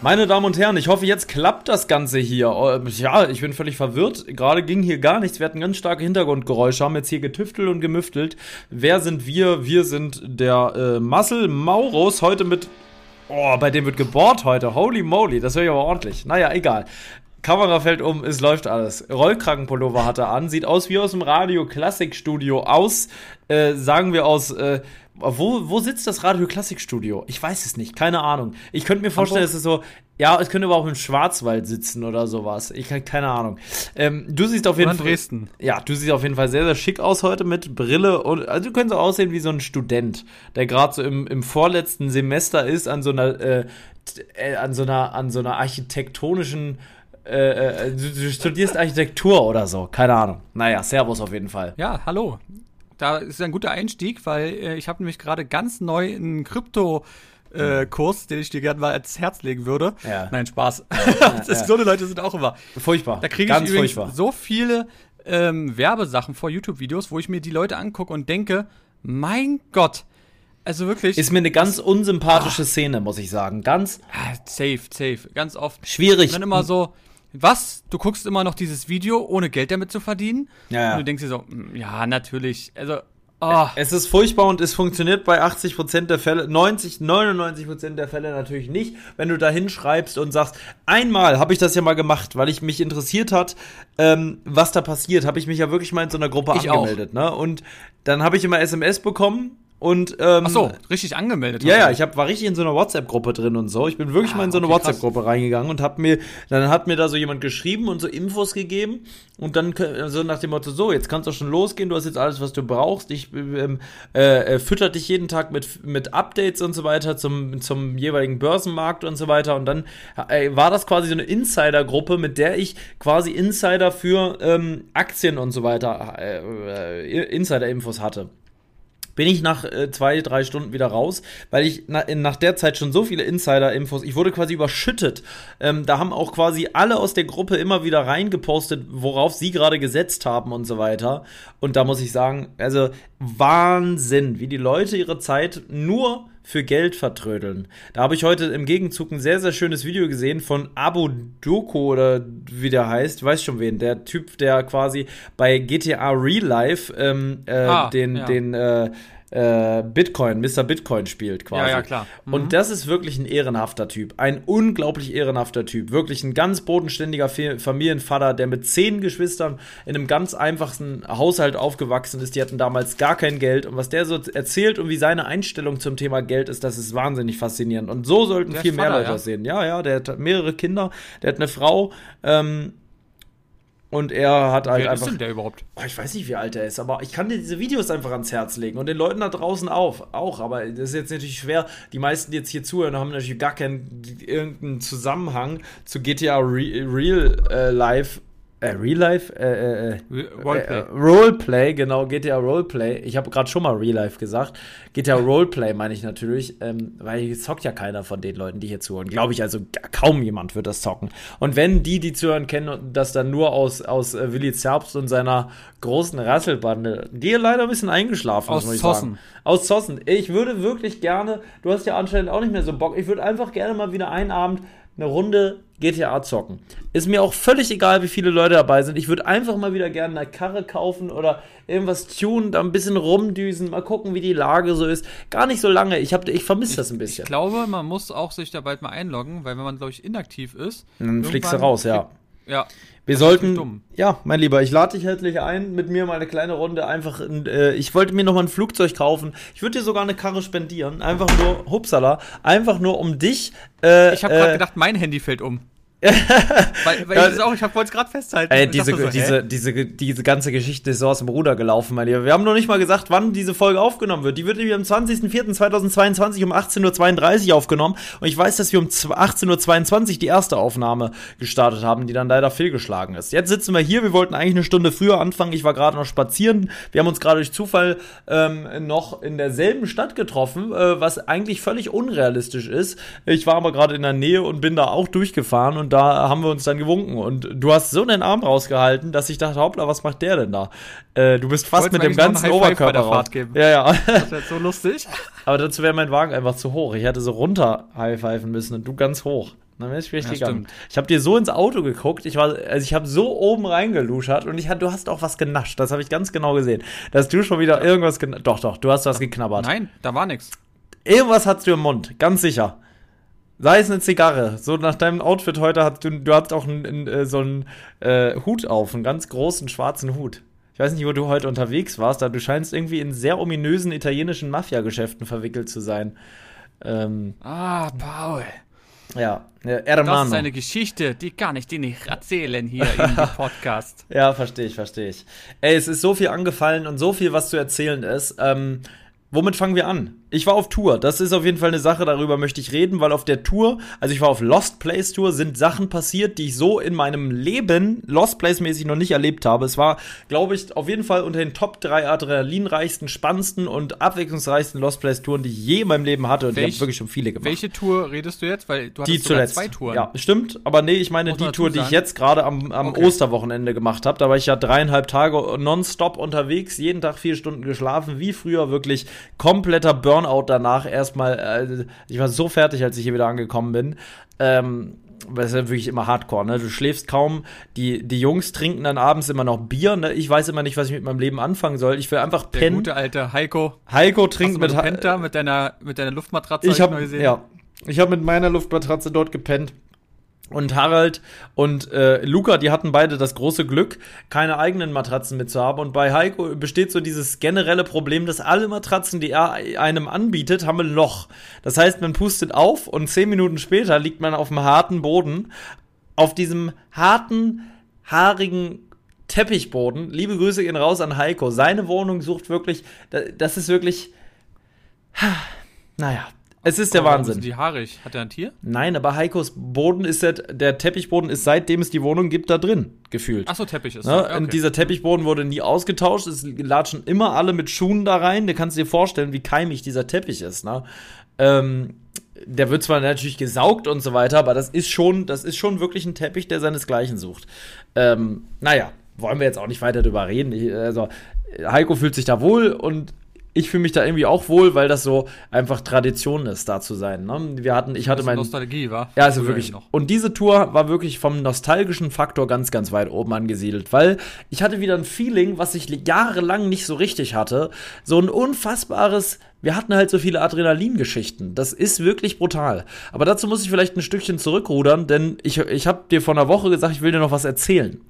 Meine Damen und Herren, ich hoffe, jetzt klappt das Ganze hier. Äh, Ja, ich bin völlig verwirrt. Gerade ging hier gar nichts. Wir hatten ganz starke Hintergrundgeräusche, haben jetzt hier getüftelt und gemüftelt. Wer sind wir? Wir sind der äh, Muscle Maurus, heute mit. Oh, bei dem wird gebohrt heute. Holy moly, das wäre ja aber ordentlich. Naja, egal. Kamera fällt um, es läuft alles. Rollkragenpullover hat er an, sieht aus wie aus dem Radio Klassikstudio aus, äh, sagen wir aus, äh, wo, wo sitzt das Radio Klassikstudio? Ich weiß es nicht, keine Ahnung. Ich könnte mir vorstellen, es ist so, ja, es könnte aber auch im Schwarzwald sitzen oder sowas. Ich habe keine Ahnung. Ähm, du siehst auf jeden Fall. Dresden. Ja, du siehst auf jeden Fall sehr, sehr schick aus heute mit Brille und also du könntest so aussehen wie so ein Student, der gerade so im, im vorletzten Semester ist an so einer äh, äh, an so einer an so einer architektonischen äh, äh, du, du studierst Architektur oder so, keine Ahnung. Naja, Servus auf jeden Fall. Ja, hallo. Da ist ein guter Einstieg, weil äh, ich habe nämlich gerade ganz neu einen Krypto äh, Kurs, den ich dir gerne mal ans Herz legen würde. Ja. Nein, Spaß. ja. das, so eine Leute sind auch immer. Furchtbar. Da kriege ich Ganz übrigens furchtbar. so viele ähm, Werbesachen vor YouTube-Videos, wo ich mir die Leute angucke und denke, mein Gott, also wirklich, Ist mir eine ganz unsympathische Szene, muss ich sagen. Ganz ah, safe, safe, ganz oft. schwierig. Und dann immer so, was? Du guckst immer noch dieses Video, ohne Geld damit zu verdienen? Ja, ja. Und du denkst dir so, mm, ja, natürlich. Also, oh, Es ist furchtbar und es funktioniert bei 80% der Fälle, 90, 99% der Fälle natürlich nicht, wenn du da hinschreibst und sagst, einmal habe ich das ja mal gemacht, weil ich mich interessiert hat, ähm, was da passiert, habe ich mich ja wirklich mal in so einer Gruppe Ich auch. angemeldet, ne? Und dann habe ich immer SMS bekommen und ähm, ach so, richtig angemeldet. Ja, ja, ich hab, war richtig in so einer WhatsApp-Gruppe drin und so. Ich bin wirklich Ah, mal in so eine okay. WhatsApp-Gruppe reingegangen und hab mir, dann hat mir da so jemand geschrieben und so Infos gegeben und dann so nach dem Motto, so, jetzt kannst du schon losgehen, du hast jetzt alles, was du brauchst. Ich ähm, äh, äh, fütter dich jeden Tag mit, mit Updates und so weiter zum, zum jeweiligen Börsenmarkt und so weiter. Und dann äh, war das quasi so eine Insider-Gruppe, mit der ich quasi Insider für ähm, Aktien und so weiter, äh, äh, Insider-Infos hatte bin ich nach äh, zwei, drei Stunden wieder raus, weil ich na, in, nach der Zeit schon so viele Insider-Infos, ich wurde quasi überschüttet. Ähm, da haben auch quasi alle aus der Gruppe immer wieder reingepostet, worauf sie gerade gesetzt haben und so weiter. Und da muss ich sagen, also Wahnsinn, wie die Leute ihre Zeit nur für Geld vertrödeln. Da habe ich heute im Gegenzug ein sehr, sehr schönes Video gesehen von Abu Doko oder wie der heißt, weiß schon wen, der Typ, der quasi bei GTA Real Life ähm, äh, Ah, den, ja. den äh, äh, Bitcoin, Mr. Bitcoin spielt quasi. Ja, ja, klar. Mhm. Und das ist wirklich ein ehrenhafter Typ. Ein unglaublich ehrenhafter Typ. Wirklich ein ganz bodenständiger Familienvater, der mit zehn Geschwistern in einem ganz einfachen Haushalt aufgewachsen ist. Die hatten damals gar kein Geld. Und was der so erzählt und wie seine Einstellung zum Thema Geld ist, das ist wahnsinnig faszinierend. Und so sollten Der viel ist mehr Vater, Leute ja? das sehen. Ja, ja, der hat mehrere Kinder, der hat eine Frau. Ähm, und er hat halt Wer ist einfach. denn der überhaupt? Oh, ich weiß nicht, wie alt er ist, aber ich kann dir diese Videos einfach ans Herz legen und den Leuten da draußen auf, auch. Aber das ist jetzt natürlich schwer. Die meisten, die jetzt hier zuhören, haben natürlich gar keinen irgendeinen Zusammenhang zu GTA Re Real äh, Life. Äh, Real Life? Äh, äh, äh, Roleplay. Äh, Roleplay, genau, GTA Roleplay. Ich habe gerade schon mal Real Life gesagt. GTA Roleplay meine ich natürlich, ähm, weil hier zockt ja keiner von den Leuten, die hier zuhören. Glaube ich, also kaum jemand wird das zocken. Und wenn die, die zuhören, kennen das dann nur aus, aus äh, Willi Zerbst und seiner großen Rasselbande, die leider ein bisschen eingeschlafen Aus ist, muss ich Zossen. sagen. Aus Zossen. Ich würde wirklich gerne, du hast ja anscheinend auch nicht mehr so Bock, ich würde einfach gerne mal wieder einen Abend eine Runde GTA zocken. Ist mir auch völlig egal, wie viele Leute dabei sind. Ich würde einfach mal wieder gerne eine Karre kaufen oder irgendwas tunen, da ein bisschen rumdüsen, mal gucken, wie die Lage so ist. Gar nicht so lange. Ich, hab- ich vermisse das ein bisschen. Ich glaube, man muss auch sich da bald mal einloggen, weil wenn man, glaube ich, inaktiv ist. Dann fliegst du raus, ja. Ja. Wir Das sollten, ja, mein Lieber, ich lade dich herzlich ein, mit mir mal eine kleine Runde einfach, in, äh, ich wollte mir noch mal ein Flugzeug kaufen. Ich würde dir sogar eine Karre spendieren, einfach nur, hupsala, einfach nur um dich. Äh, Ich habe gerade äh, gedacht, mein Handy fällt um. weil, weil ja, ich das auch, ich wollte es gerade festhalten. Ey, diese, so, diese, diese, diese ganze Geschichte ist so aus dem Ruder gelaufen, mein Lieber. Wir haben noch nicht mal gesagt, wann diese Folge aufgenommen wird. Die wird nämlich am 20.04.2022 um 18.32 Uhr aufgenommen. Und ich weiß, dass wir um 18.22 Uhr die erste Aufnahme gestartet haben, die dann leider fehlgeschlagen ist. Jetzt sitzen wir hier, wir wollten eigentlich eine Stunde früher anfangen. Ich war gerade noch spazieren. Wir haben uns gerade durch Zufall ähm, noch in derselben Stadt getroffen, äh, was eigentlich völlig unrealistisch ist. Ich war aber gerade in der Nähe und bin da auch durchgefahren und und da haben wir uns dann gewunken. Und du hast so einen Arm rausgehalten, dass ich dachte, hoppla, was macht der denn da? Äh, du bist fast mit dem ganzen Oberkörper raus. Ja, ja. Das wäre so lustig. Aber dazu wäre mein Wagen einfach zu hoch. Ich hätte so runter high-pfeifen müssen und du ganz hoch. Dann wäre ich richtig ja, Ich habe dir so ins Auto geguckt, ich war, also ich habe so oben reingeluschert und ich du hast auch was genascht. Das habe ich ganz genau gesehen. Dass du schon wieder irgendwas Doch, doch, du hast was geknabbert. Nein, da war nichts. Irgendwas hast du im Mund, ganz sicher. Sei es eine Zigarre. So nach deinem Outfit heute hast du, du hast auch einen, einen, äh, so einen äh, Hut auf, einen ganz großen schwarzen Hut. Ich weiß nicht, wo du heute unterwegs warst, aber du scheinst irgendwie in sehr ominösen italienischen Mafia-Geschäften verwickelt zu sein. Ähm, ah, Paul. Ja, Ermano. Das ist eine Geschichte, die kann ich dir nicht erzählen hier im Podcast. ja, verstehe ich, verstehe ich. Ey, es ist so viel angefallen und so viel, was zu erzählen ist. Ähm, womit fangen wir an? Ich war auf Tour. Das ist auf jeden Fall eine Sache, darüber möchte ich reden, weil auf der Tour, also ich war auf Lost Place Tour, sind Sachen passiert, die ich so in meinem Leben Lost Place mäßig noch nicht erlebt habe. Es war, glaube ich, auf jeden Fall unter den Top 3 adrenalinreichsten, spannendsten und abwechslungsreichsten Lost Place Touren, die ich je in meinem Leben hatte. Und Welch, ich habe wirklich schon viele gemacht. Welche Tour redest du jetzt? Weil du die zuletzt. zwei Touren. Ja, stimmt. Aber nee, ich meine die Tour, die ich jetzt gerade am, am okay. Osterwochenende gemacht habe. Da war ich ja dreieinhalb Tage nonstop unterwegs, jeden Tag vier Stunden geschlafen, wie früher wirklich kompletter Burnout danach erstmal, äh, ich war so fertig, als ich hier wieder angekommen bin. Ähm, weil es ist ja wirklich immer Hardcore, ne? Du schläfst kaum, die, die Jungs trinken dann abends immer noch Bier, ne? Ich weiß immer nicht, was ich mit meinem Leben anfangen soll. Ich will einfach pennen. Der gute alte Heiko. Heiko trinkt mit Penta, mit deiner mit deiner Luftmatratze ich hab, hab Ja. Ich habe mit meiner Luftmatratze dort gepennt und Harald und äh, Luca, die hatten beide das große Glück, keine eigenen Matratzen mitzuhaben. Und bei Heiko besteht so dieses generelle Problem, dass alle Matratzen, die er einem anbietet, haben ein Loch. Das heißt, man pustet auf und zehn Minuten später liegt man auf dem harten Boden, auf diesem harten, haarigen Teppichboden. Liebe Grüße gehen raus an Heiko. Seine Wohnung sucht wirklich, das ist wirklich, naja, es ist der aber Wahnsinn. Sind die haarig? Hat er ein Tier? Nein, aber Heikos Boden ist der, der Teppichboden ist seitdem es die Wohnung gibt da drin gefühlt. Ach so, Teppich ist. Ne? Okay. Dieser Teppichboden wurde nie ausgetauscht. Es latschen immer alle mit Schuhen da rein. Du kannst dir vorstellen, wie keimig dieser Teppich ist. Ne? Ähm, der wird zwar natürlich gesaugt und so weiter, aber das ist schon, das ist schon wirklich ein Teppich, der seinesgleichen sucht. Ähm, naja, wollen wir jetzt auch nicht weiter drüber reden. Ich, also Heiko fühlt sich da wohl und ich fühle mich da irgendwie auch wohl, weil das so einfach Tradition ist, da zu sein. Ne? Wir hatten, ich hatte mein Nostalgie war. Ja, also wirklich. Noch. Und diese Tour war wirklich vom nostalgischen Faktor ganz, ganz weit oben angesiedelt, weil ich hatte wieder ein Feeling, was ich jahrelang nicht so richtig hatte. So ein unfassbares wir hatten halt so viele Adrenalingeschichten. Das ist wirklich brutal. Aber dazu muss ich vielleicht ein Stückchen zurückrudern, denn ich, ich habe dir vor einer Woche gesagt, ich will dir noch was erzählen.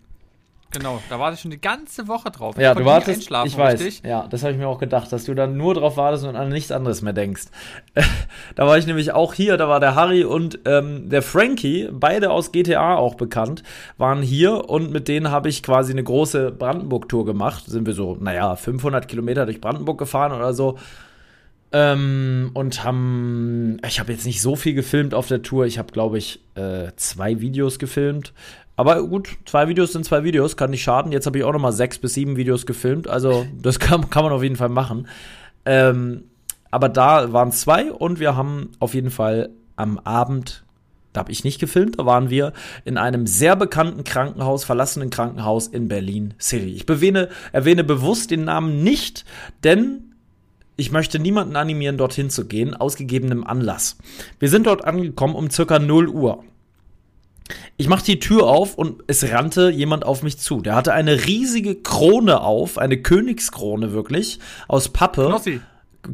Genau, da warte ich schon die ganze Woche drauf. Ja, du wartest, ich weiß. Richtig. Ja, das habe ich mir auch gedacht, dass du dann nur drauf wartest und an nichts anderes mehr denkst. da war ich nämlich auch hier, da war der Harry und ähm, der Frankie, beide aus GTA auch bekannt, waren hier und mit denen habe ich quasi eine große Brandenburg-Tour gemacht. Sind wir so, naja, 500 Kilometer durch Brandenburg gefahren oder so. Ähm, und haben, ich habe jetzt nicht so viel gefilmt auf der Tour. Ich habe, glaube ich, äh, zwei Videos gefilmt. Aber gut, zwei Videos sind zwei Videos, kann nicht schaden. Jetzt habe ich auch noch mal sechs bis sieben Videos gefilmt, also das kann, kann man auf jeden Fall machen. Ähm, aber da waren zwei und wir haben auf jeden Fall am Abend, da habe ich nicht gefilmt, da waren wir in einem sehr bekannten Krankenhaus, verlassenen Krankenhaus in Berlin City. Ich bewähne, erwähne bewusst den Namen nicht, denn ich möchte niemanden animieren, dorthin zu gehen, aus gegebenem Anlass. Wir sind dort angekommen um circa 0 Uhr. Ich mache die Tür auf und es rannte jemand auf mich zu. Der hatte eine riesige Krone auf, eine Königskrone wirklich, aus Pappe. Knossi.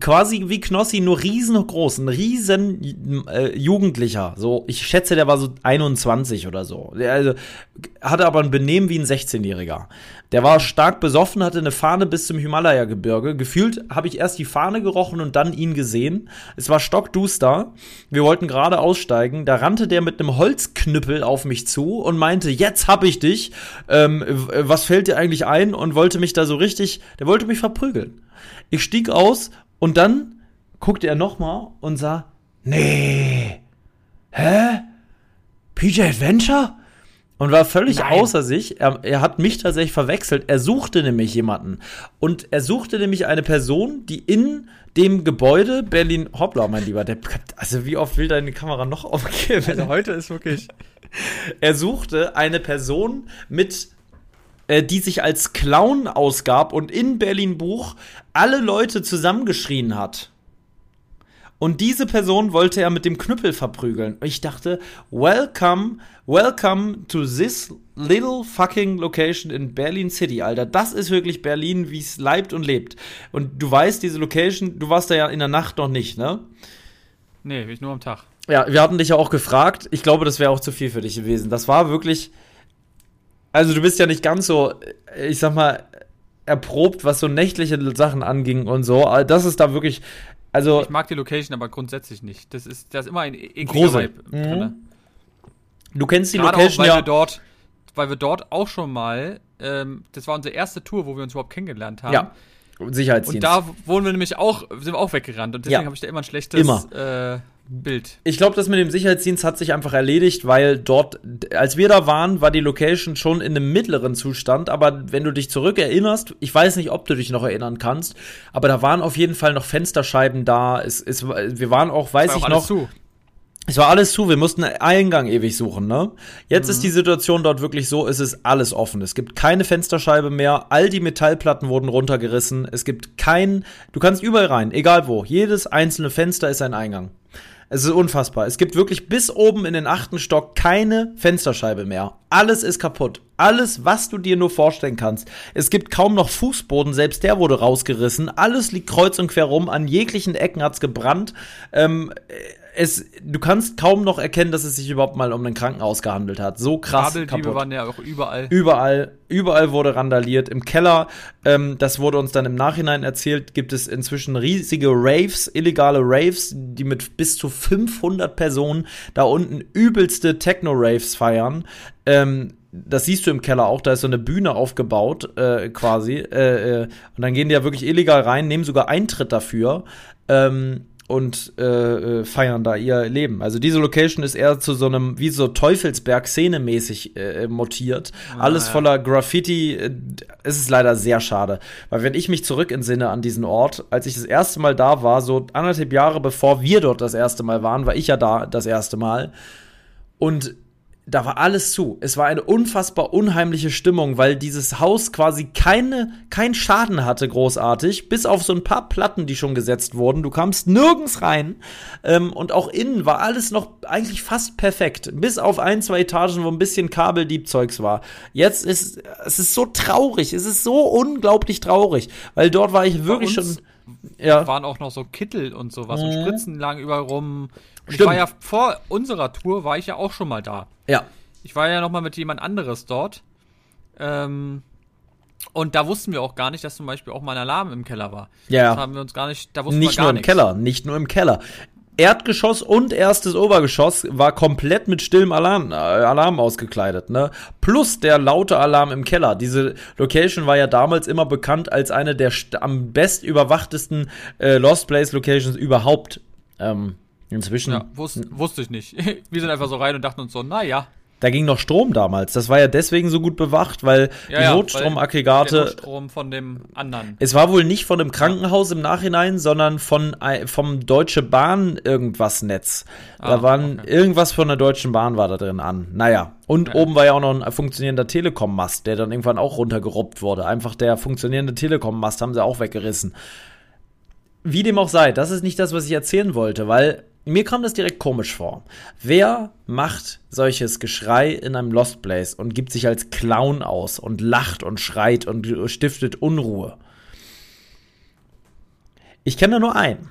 quasi wie Knossi, nur riesengroß, ein riesen äh, Jugendlicher. So, ich schätze, der war so 21 oder so. Der also, hatte aber ein Benehmen wie ein 16-Jähriger. Der war stark besoffen, hatte eine Fahne bis zum Himalaya-Gebirge. Gefühlt habe ich erst die Fahne gerochen und dann ihn gesehen. Es war stockduster. Wir wollten gerade aussteigen. Da rannte der mit einem Holzknüppel auf mich zu und meinte, jetzt hab ich dich. Ähm, was fällt dir eigentlich ein? Und wollte mich da so richtig, der wollte mich verprügeln. Ich stieg aus und dann guckte er nochmal und sah, nee, hä? PJ Adventure? Und war völlig Nein. außer sich. Er, er hat mich tatsächlich verwechselt. Er suchte nämlich jemanden. Und er suchte nämlich eine Person, die in dem Gebäude Berlin, hoppla, mein Lieber, der, also wie oft will deine Kamera noch aufgehen? Also heute ist wirklich. er suchte eine Person mit äh, die sich als Clown ausgab und in Berlin Buch alle Leute zusammengeschrien hat. Und diese Person wollte er mit dem Knüppel verprügeln. Ich dachte, welcome, welcome to this little fucking location in Berlin City, Alter. Das ist wirklich Berlin, wie es leibt und lebt. Und du weißt, diese Location, du warst da ja in der Nacht noch nicht, ne? Nee, ich nur am Tag. Ja, wir hatten dich ja auch gefragt. Ich glaube, das wäre auch zu viel für dich gewesen. Das war wirklich, also du bist ja nicht ganz so, ich sag mal, erprobt, was so nächtliche Sachen anging und so. Aber das ist da wirklich, also. Ich mag die Location aber grundsätzlich nicht. Das ist, da ist immer ein ekliger Vibe mhm. drin. Du kennst die Gerade Location auch, weil ja. Wir dort, weil wir dort auch schon mal, ähm, das war unsere erste Tour, wo wir uns überhaupt kennengelernt haben. Ja. Sicherheitsdienst. Und da wurden wir nämlich auch, sind wir auch weggerannt. Und deswegen ja. habe ich da immer ein schlechtes immer. Äh, Bild. Ich glaube, das mit dem Sicherheitsdienst hat sich einfach erledigt, weil dort, als wir da waren, war die Location schon in einem mittleren Zustand. Aber wenn du dich zurückerinnerst, ich weiß nicht, ob du dich noch erinnern kannst, aber da waren auf jeden Fall noch Fensterscheiben da. Es, es, wir waren auch, weiß war ich auch noch. Zu. Es war alles zu, wir mussten einen Eingang ewig suchen, ne? Jetzt mhm. ist die Situation dort wirklich so, es ist alles offen. Es gibt keine Fensterscheibe mehr, all die Metallplatten wurden runtergerissen, es gibt kein, du kannst überall rein, egal wo. Jedes einzelne Fenster ist ein Eingang. Es ist unfassbar. Es gibt wirklich bis oben in den achten Stock keine Fensterscheibe mehr. Alles ist kaputt. Alles, was du dir nur vorstellen kannst. Es gibt kaum noch Fußboden, selbst der wurde rausgerissen. Alles liegt kreuz und quer rum. An jeglichen Ecken hat's gebrannt. Ähm, es, du kannst kaum noch erkennen, dass es sich überhaupt mal um ein Krankenhaus gehandelt hat. So krass kaputt. waren ja auch überall. Überall, überall wurde randaliert. Im Keller, ähm, das wurde uns dann im Nachhinein erzählt, gibt es inzwischen riesige Raves, illegale Raves, die mit bis zu 500 Personen da unten übelste Techno-Raves feiern. Ähm, das siehst du im Keller auch, da ist so eine Bühne aufgebaut, äh, quasi. Äh, äh, und dann gehen die ja wirklich illegal rein, nehmen sogar Eintritt dafür. Ähm, und äh, äh, feiern da ihr Leben. Also diese Location ist eher zu so einem, wie so Teufelsberg-Szene-mäßig äh, mutiert. Ah, Alles ja. voller Graffiti. Äh, es ist leider sehr schade. Weil wenn ich mich zurück entsinne an diesen Ort, als ich das erste Mal da war, so anderthalb Jahre bevor wir dort das erste Mal waren, war ich ja da das erste Mal. Und da war alles zu. Es war eine unfassbar unheimliche Stimmung, weil dieses Haus quasi keine, kein Schaden hatte, großartig, bis auf so ein paar Platten, die schon gesetzt wurden. Du kamst nirgends rein ähm, und auch innen war alles noch eigentlich fast perfekt, bis auf ein, zwei Etagen, wo ein bisschen Kabeldiebzeugs war. Jetzt ist es ist so traurig, es ist so unglaublich traurig, weil dort war ich wirklich schon ja. waren auch noch so Kittel und sowas mhm. und Spritzen lagen überall rum. Und ich war ja vor unserer Tour, war ich ja auch schon mal da. Ja. Ich war ja noch mal mit jemand anderes dort. Ähm, und da wussten wir auch gar nicht, dass zum Beispiel auch mal ein Alarm im Keller war. Ja. Das haben wir uns gar nicht, da wussten nicht wir gar nur im nichts. Keller, nicht nur im Keller. Erdgeschoss und erstes Obergeschoss war komplett mit stillem Alarm, äh, Alarm ausgekleidet, ne? Plus der laute Alarm im Keller. Diese Location war ja damals immer bekannt als eine der am best überwachtesten äh, Lost Place Locations überhaupt. Ähm, inzwischen. Ja, wus wusste ich nicht. Wir sind einfach so rein und dachten uns so, naja. Da ging noch Strom damals. Das war ja deswegen so gut bewacht, weil ja, die ja, Notstromaggregate. Der Notstrom von dem anderen. Es war wohl nicht von dem Krankenhaus im Nachhinein, sondern von vom Deutsche Bahn irgendwas Netz. Da ah, waren okay. irgendwas von der Deutschen Bahn war da drin an. Naja. Und ja. oben war ja auch noch ein funktionierender Telekom-Mast, der dann irgendwann auch runtergerobbt wurde. Einfach der funktionierende Telekom-Mast haben sie auch weggerissen. Wie dem auch sei, das ist nicht das, was ich erzählen wollte, weil mir kam das direkt komisch vor. Wer macht solches Geschrei in einem Lost Place und gibt sich als Clown aus und lacht und schreit und stiftet Unruhe? Ich kenne nur einen.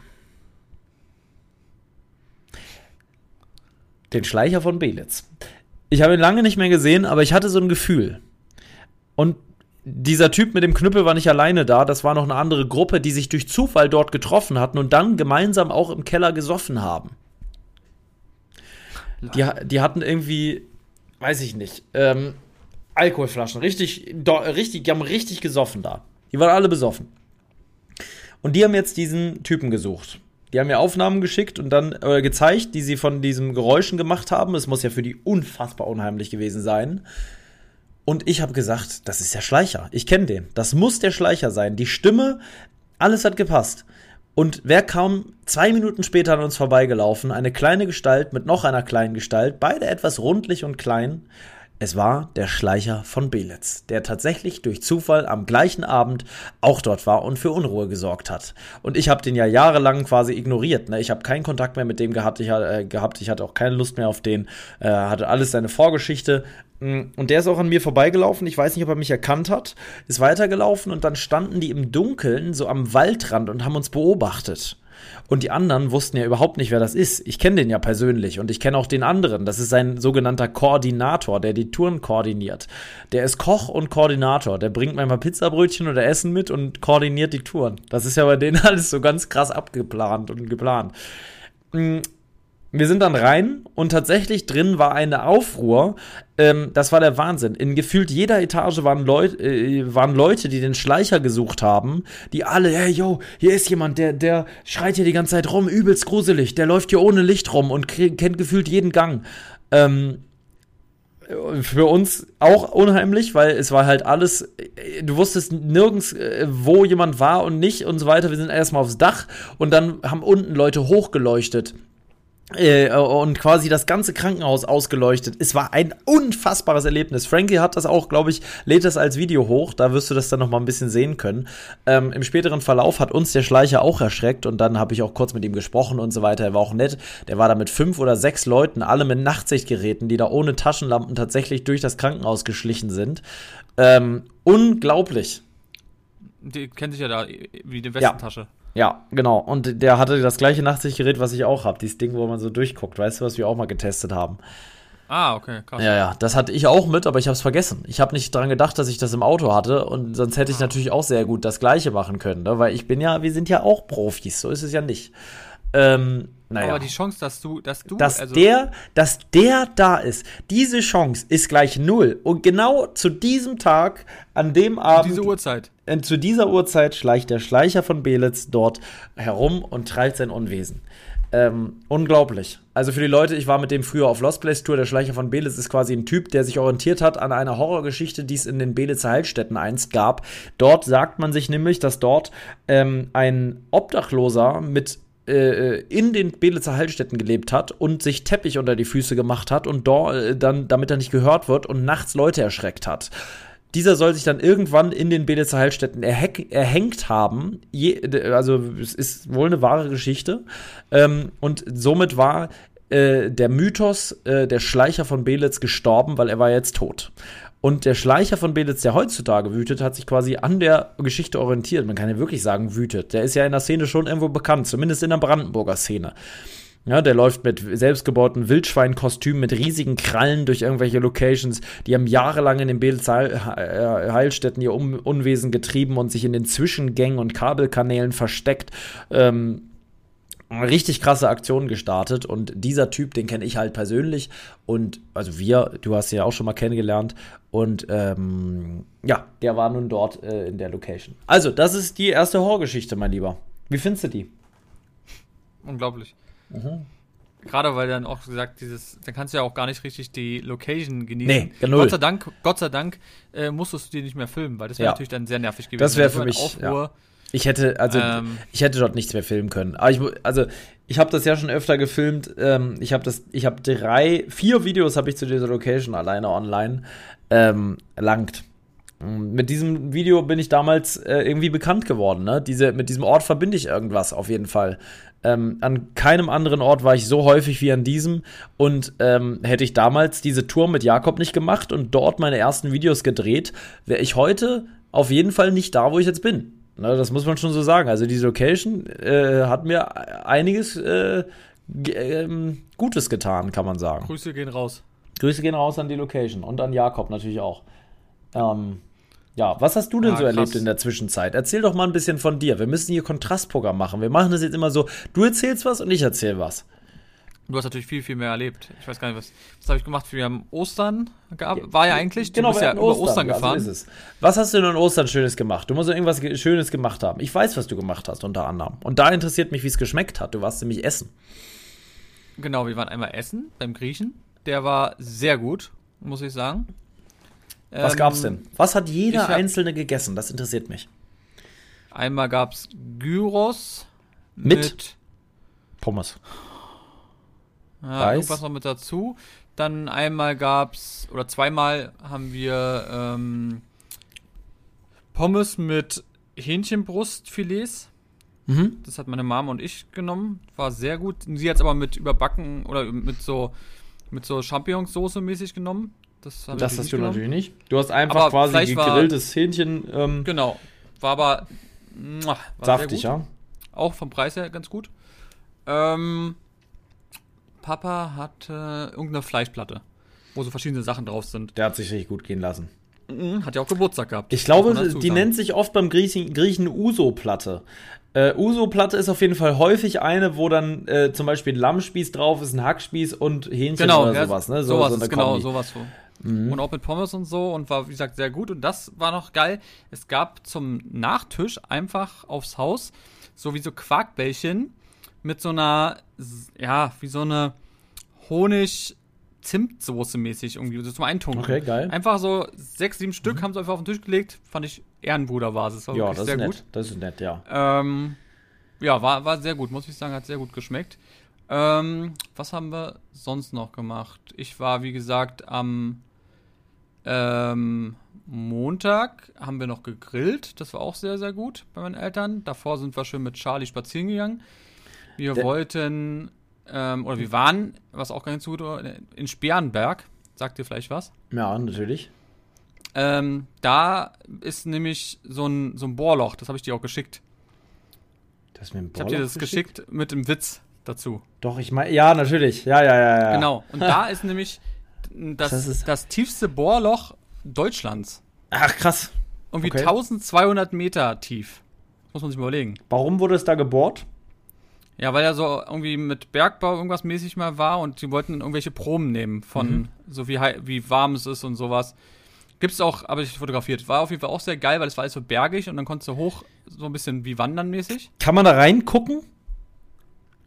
Den Schleicher von Belitz. Ich habe ihn lange nicht mehr gesehen, aber ich hatte so ein Gefühl. Und dieser Typ mit dem Knüppel war nicht alleine da, das war noch eine andere Gruppe, die sich durch Zufall dort getroffen hatten und dann gemeinsam auch im Keller gesoffen haben. Die, die hatten irgendwie, weiß ich nicht, ähm, Alkoholflaschen, richtig, do, richtig, die haben richtig gesoffen da. Die waren alle besoffen. Und die haben jetzt diesen Typen gesucht. Die haben mir Aufnahmen geschickt und dann äh, gezeigt, die sie von diesen Geräuschen gemacht haben. Es muss ja für die unfassbar unheimlich gewesen sein. Und ich habe gesagt, das ist der Schleicher. Ich kenne den. Das muss der Schleicher sein. Die Stimme, alles hat gepasst. Und wer kam zwei Minuten später an uns vorbeigelaufen? Eine kleine Gestalt mit noch einer kleinen Gestalt, beide etwas rundlich und klein. Es war der Schleicher von Belitz, der tatsächlich durch Zufall am gleichen Abend auch dort war und für Unruhe gesorgt hat. Und ich habe den ja jahrelang quasi ignoriert. Ne? Ich habe keinen Kontakt mehr mit dem gehabt. Ich, äh, gehabt. ich hatte auch keine Lust mehr auf den. Äh, hatte alles seine Vorgeschichte. Mm, und der ist auch an mir vorbeigelaufen. Ich weiß nicht, ob er mich erkannt hat. Ist weitergelaufen und dann standen die im Dunkeln so am Waldrand und haben uns beobachtet. Und die anderen wussten ja überhaupt nicht, wer das ist. Ich kenne den ja persönlich und ich kenne auch den anderen. Das ist sein sogenannter Koordinator, der die Touren koordiniert. Der ist Koch und Koordinator. Der bringt manchmal Pizzabrötchen oder Essen mit und koordiniert die Touren. Das ist ja bei denen alles so ganz krass abgeplant und geplant. Wir sind dann rein und tatsächlich drin war eine Aufruhr. Ähm, das war der Wahnsinn. In gefühlt jeder Etage waren, Leut, äh, waren Leute, die den Schleicher gesucht haben, die alle, hey, yo, hier ist jemand, der, der schreit hier die ganze Zeit rum, übelst gruselig, der läuft hier ohne Licht rum und kennt gefühlt jeden Gang. Ähm, für uns auch unheimlich, weil es war halt alles, äh, du wusstest nirgends, äh, wo jemand war und nicht und so weiter. Wir sind erstmal aufs Dach und dann haben unten Leute hochgeleuchtet äh, und quasi das ganze Krankenhaus ausgeleuchtet. Es war ein unfassbares Erlebnis. Frankie hat das auch, glaube ich, lädt das als Video hoch. Da wirst du das dann noch mal ein bisschen sehen können. Ähm, Im späteren Verlauf hat uns der Schleicher auch erschreckt und dann habe ich auch kurz mit ihm gesprochen und so weiter. Er war auch nett. Der war da mit fünf oder sechs Leuten, alle mit Nachtsichtgeräten, die da ohne Taschenlampen tatsächlich durch das Krankenhaus geschlichen sind. Ähm, unglaublich. Die kennt sich ja da wie die Westentasche. Ja. Ja, genau. Und der hatte das gleiche Nachtsichtgerät, was ich auch habe. Dieses Ding, wo man so durchguckt. Weißt du, was wir auch mal getestet haben? Ah, okay, krass. Ja, ja, das hatte ich auch mit, aber ich habe es vergessen. Ich habe nicht dran gedacht, dass ich das im Auto hatte und sonst hätte ich ah. natürlich auch sehr gut das gleiche machen können, ne? weil ich bin ja, wir sind ja auch Profis, so ist es ja nicht. Ähm, naja. Aber die Chance, dass du, dass du, dass also der, dass der da ist, diese Chance ist gleich null. Und genau zu diesem Tag, an dem Abend, diese Uhrzeit, äh, zu dieser Uhrzeit schleicht der Schleicher von Belitz dort herum und treibt sein Unwesen. Ähm, unglaublich. Also für die Leute, ich war mit dem früher auf Lost Place Tour. Der Schleicher von Belitz ist quasi ein Typ, der sich orientiert hat an einer Horrorgeschichte, die es in den Belitzer Heilstätten einst gab. Dort sagt man sich nämlich, dass dort ähm, ein Obdachloser mit äh, in den Belitzer Heilstätten gelebt hat und sich Teppich unter die Füße gemacht hat und dort äh, dann, damit er nicht gehört wird und nachts Leute erschreckt hat. Dieser soll sich dann irgendwann in den Belitzer Heilstätten erhängt haben. Je, also es ist wohl eine wahre Geschichte. Ähm, und somit war äh, der Mythos äh, der Schleicher von Belitz gestorben, weil er war jetzt tot. Und der Schleicher von Belitz, der heutzutage wütet, hat sich quasi an der Geschichte orientiert. Man kann ja wirklich sagen, wütet. Der ist ja in der Szene schon irgendwo bekannt, zumindest in der Brandenburger Szene. Ja, der läuft mit selbstgebauten Wildschweinkostümen, mit riesigen Krallen durch irgendwelche Locations. Die haben jahrelang in den Belitz Heilstätten ihr Unwesen getrieben und sich in den Zwischengängen und Kabelkanälen versteckt. Ähm, richtig krasse Aktionen gestartet und dieser Typ, den kenne ich halt persönlich und also wir, du hast ihn ja auch schon mal kennengelernt und ähm, ja, der war nun dort äh, in der Location. Also, das ist die erste Horrorgeschichte, mein Lieber. Wie findest du die? Unglaublich. Mhm. Gerade weil dann auch gesagt, dieses, dann kannst du ja auch gar nicht richtig die Location genießen. Nee, genau. Gott sei Dank, Gott sei Dank äh, musstest du die nicht mehr filmen, weil das wäre ja. natürlich dann sehr nervig gewesen. Das wäre für mich. Aufruhr, ja ich hätte, also, ähm, ich hätte dort nichts mehr filmen können. Aber ich, also, ich habe das ja schon öfter gefilmt. Ähm, ich habe das, ich habe drei, vier Videos habe ich zu dieser Location alleine online ähm, langt. Mit diesem Video bin ich damals äh, irgendwie bekannt geworden. Ne? Diese, mit diesem Ort verbinde ich irgendwas auf jeden Fall. Ähm, an keinem anderen Ort war ich so häufig wie an diesem. Und ähm, hätte ich damals diese Tour mit Jakob nicht gemacht und dort meine ersten Videos gedreht, wäre ich heute auf jeden Fall nicht da, wo ich jetzt bin. Ne, das muss man schon so sagen. Also die Location äh, hat mir einiges äh, ähm, Gutes getan, kann man sagen. Grüße gehen raus. Grüße gehen raus an die Location und an Jakob natürlich auch. Ähm, ja, was hast du denn Ja, so erlebt krass. in der Zwischenzeit? Erzähl doch mal ein bisschen von dir. Wir müssen hier Kontrastprogramm machen. Wir machen das jetzt immer so, du erzählst was und ich erzähl was. Du hast natürlich viel, viel mehr erlebt. Ich weiß gar nicht, was, was habe ich gemacht? Wir haben Ostern gehabt. War ja eigentlich, du bist wir ja über Ostern, ja, gefahren. So ist es. Was hast du denn an Ostern Schönes gemacht? Du musst ja irgendwas Ge- Schönes gemacht haben. Ich weiß, was du gemacht hast, unter anderem. Und da interessiert mich, wie es geschmeckt hat. Du warst nämlich essen. Genau, wir waren einmal essen beim Griechen. Der war sehr gut, muss ich sagen. Was Ähm, gab's denn? Was hat jeder Einzelne gegessen? Das interessiert mich. Einmal gab's Gyros Mit? Pommes. Ja, Reis? irgendwas noch mit dazu. Dann einmal gab's, oder zweimal haben wir ähm, Pommes mit Hähnchenbrustfilets. Mhm. Das hat meine Mama und ich genommen. War sehr gut. Sie hat's aber mit überbacken oder mit so mit so Champignonsauce mäßig genommen. Das, Das hast du genommen. natürlich nicht. Du hast einfach Aber quasi Fleisch war- gegrilltes Hähnchen. Ähm, Genau. War aber muah, war saftig, ja? Auch vom Preis her ganz gut. Ähm, Papa hatte irgendeine Fleischplatte, wo so verschiedene Sachen drauf sind. Der hat sich richtig gut gehen lassen. Mhm, Hat ja auch Geburtstag gehabt. Ich glaube, die nennt sich oft beim Griechen, Griechen Uso-Platte. Äh, Uso-Platte ist auf jeden Fall häufig eine, wo dann äh, zum Beispiel ein Lammspieß drauf ist, ein Hackspieß und Hähnchen Genau, oder ja, sowas. Ne? So, sowas so ist genau, Kombi. sowas so. Und auch mit Pommes und so und war, wie gesagt, sehr gut. Und das war noch geil. Es gab zum Nachtisch einfach aufs Haus so wie so Quarkbällchen mit so einer, ja, wie so eine Honig-Zimtsoße mäßig irgendwie, so zum Eintunken. Okay, geil. Einfach so sechs, sieben Stück haben sie einfach auf den Tisch gelegt. Fand ich Ehrenbruderbasis. War Ja, das sehr ist gut. nett. Das ist nett, ja. Ähm, ja, war, war sehr gut, muss ich sagen, hat sehr gut geschmeckt. Ähm, was haben wir sonst noch gemacht? Ich war, wie gesagt, am ähm, Montag haben wir noch gegrillt. Das war auch sehr, sehr gut bei meinen Eltern. Davor sind wir schön mit Charlie spazieren gegangen. Wir Der- wollten, ähm, oder wir waren, was auch ganz gut in Sperrenberg. Sagt ihr vielleicht was? Ja, natürlich. Ähm, da ist nämlich so ein, so ein Bohrloch, das habe ich dir auch geschickt. Das ist mir ein Ich habe dir das geschickt mit dem Witz dazu. Doch, ich meine, ja, natürlich. Ja, ja, ja, ja. Genau. Und da ist nämlich das, Das das, ist- tiefste Bohrloch Deutschlands. Ach, krass. Irgendwie Okay. 1200 Meter tief. Muss man sich mal überlegen. Warum wurde es da gebohrt? Ja, weil er so irgendwie mit Bergbau irgendwas mäßig mal war und die wollten irgendwelche Proben nehmen von Mhm. so wie, wie warm es ist und sowas. Gibt's auch, aber ich fotografiert. War auf jeden Fall auch sehr geil, weil es war alles so bergig und dann konntest du hoch, so ein bisschen wie wandern mäßig. Kann man da reingucken?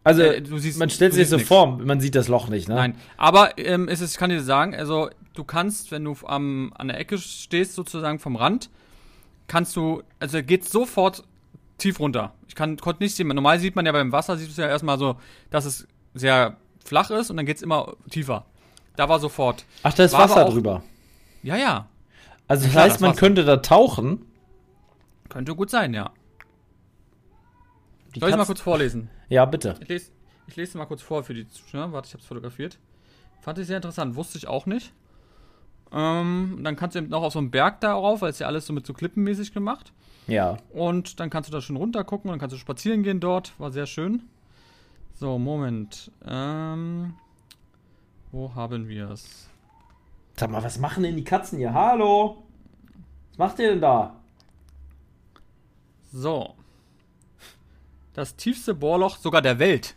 Also, Äh, siehst- man stellt sich so vor, man sieht das Loch nicht, ne? Nein, aber ähm, es ist, ich kann dir sagen, also du kannst, wenn du am, an der Ecke stehst, sozusagen vom Rand, kannst du, also geht sofort tief runter. Ich kann, konnte nicht sehen, normal sieht man ja beim Wasser, sieht es ja erstmal so, dass es sehr flach ist und dann geht's immer tiefer. Da war sofort. Ach, da ist War Wasser auch- drüber. Ja, ja, Also, das klar, heißt, das man Wasser. könnte da tauchen. könnte gut sein, ja. Die Soll ich mal kurz vorlesen? Ja, bitte. Ich lese, ich lese mal kurz vor für die Zuschauer. Warte, ich habe es fotografiert. Fand ich sehr interessant, wusste ich auch nicht. Ähm, dann kannst du eben noch auf so einen Berg darauf, weil es ja alles so mit so klippenmäßig gemacht. Ja. Und dann kannst du da schon runter gucken und dann kannst du spazieren gehen dort. War sehr schön. So, Moment. Ähm, wo haben wir es? Sag mal, was machen denn die Katzen hier? Hallo? Was macht ihr denn da? So. Das tiefste Bohrloch sogar der Welt.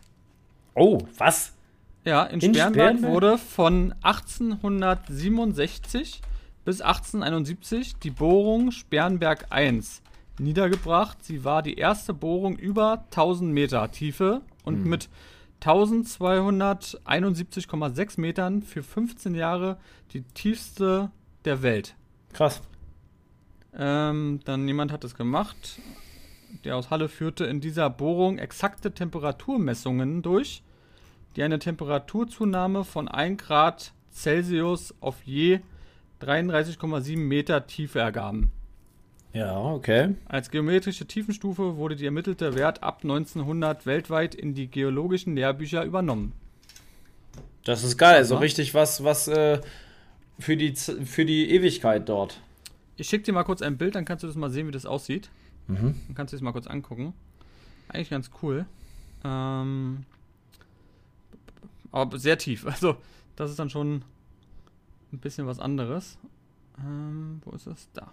Oh, was? Ja, in, In Sperrenberg? wurde von 1867 bis 1871 die Bohrung Sperrenberg 1 niedergebracht. Sie war die erste Bohrung über 1000 Meter Tiefe und mit 1271,6 Metern für 15 Jahre die tiefste der Welt. Krass. Ähm, dann jemand hat es gemacht. Der aus Halle führte in dieser Bohrung exakte Temperaturmessungen durch, die eine Temperaturzunahme von 1 Grad Celsius auf je 33,7 Meter Tiefe ergaben. Ja, okay. Als geometrische Tiefenstufe wurde die ermittelte Wert ab 1900 weltweit in die geologischen Lehrbücher übernommen. Das ist geil. So Aha. richtig was, was äh, für, die, für die Ewigkeit dort. Ich schicke dir mal kurz ein Bild, dann kannst du das mal sehen, wie das aussieht. Mhm. Dann kannst du es mal kurz angucken. Eigentlich ganz cool. Ähm, aber sehr tief. Also, das ist dann schon ein bisschen was anderes. Ähm, wo ist das? Da.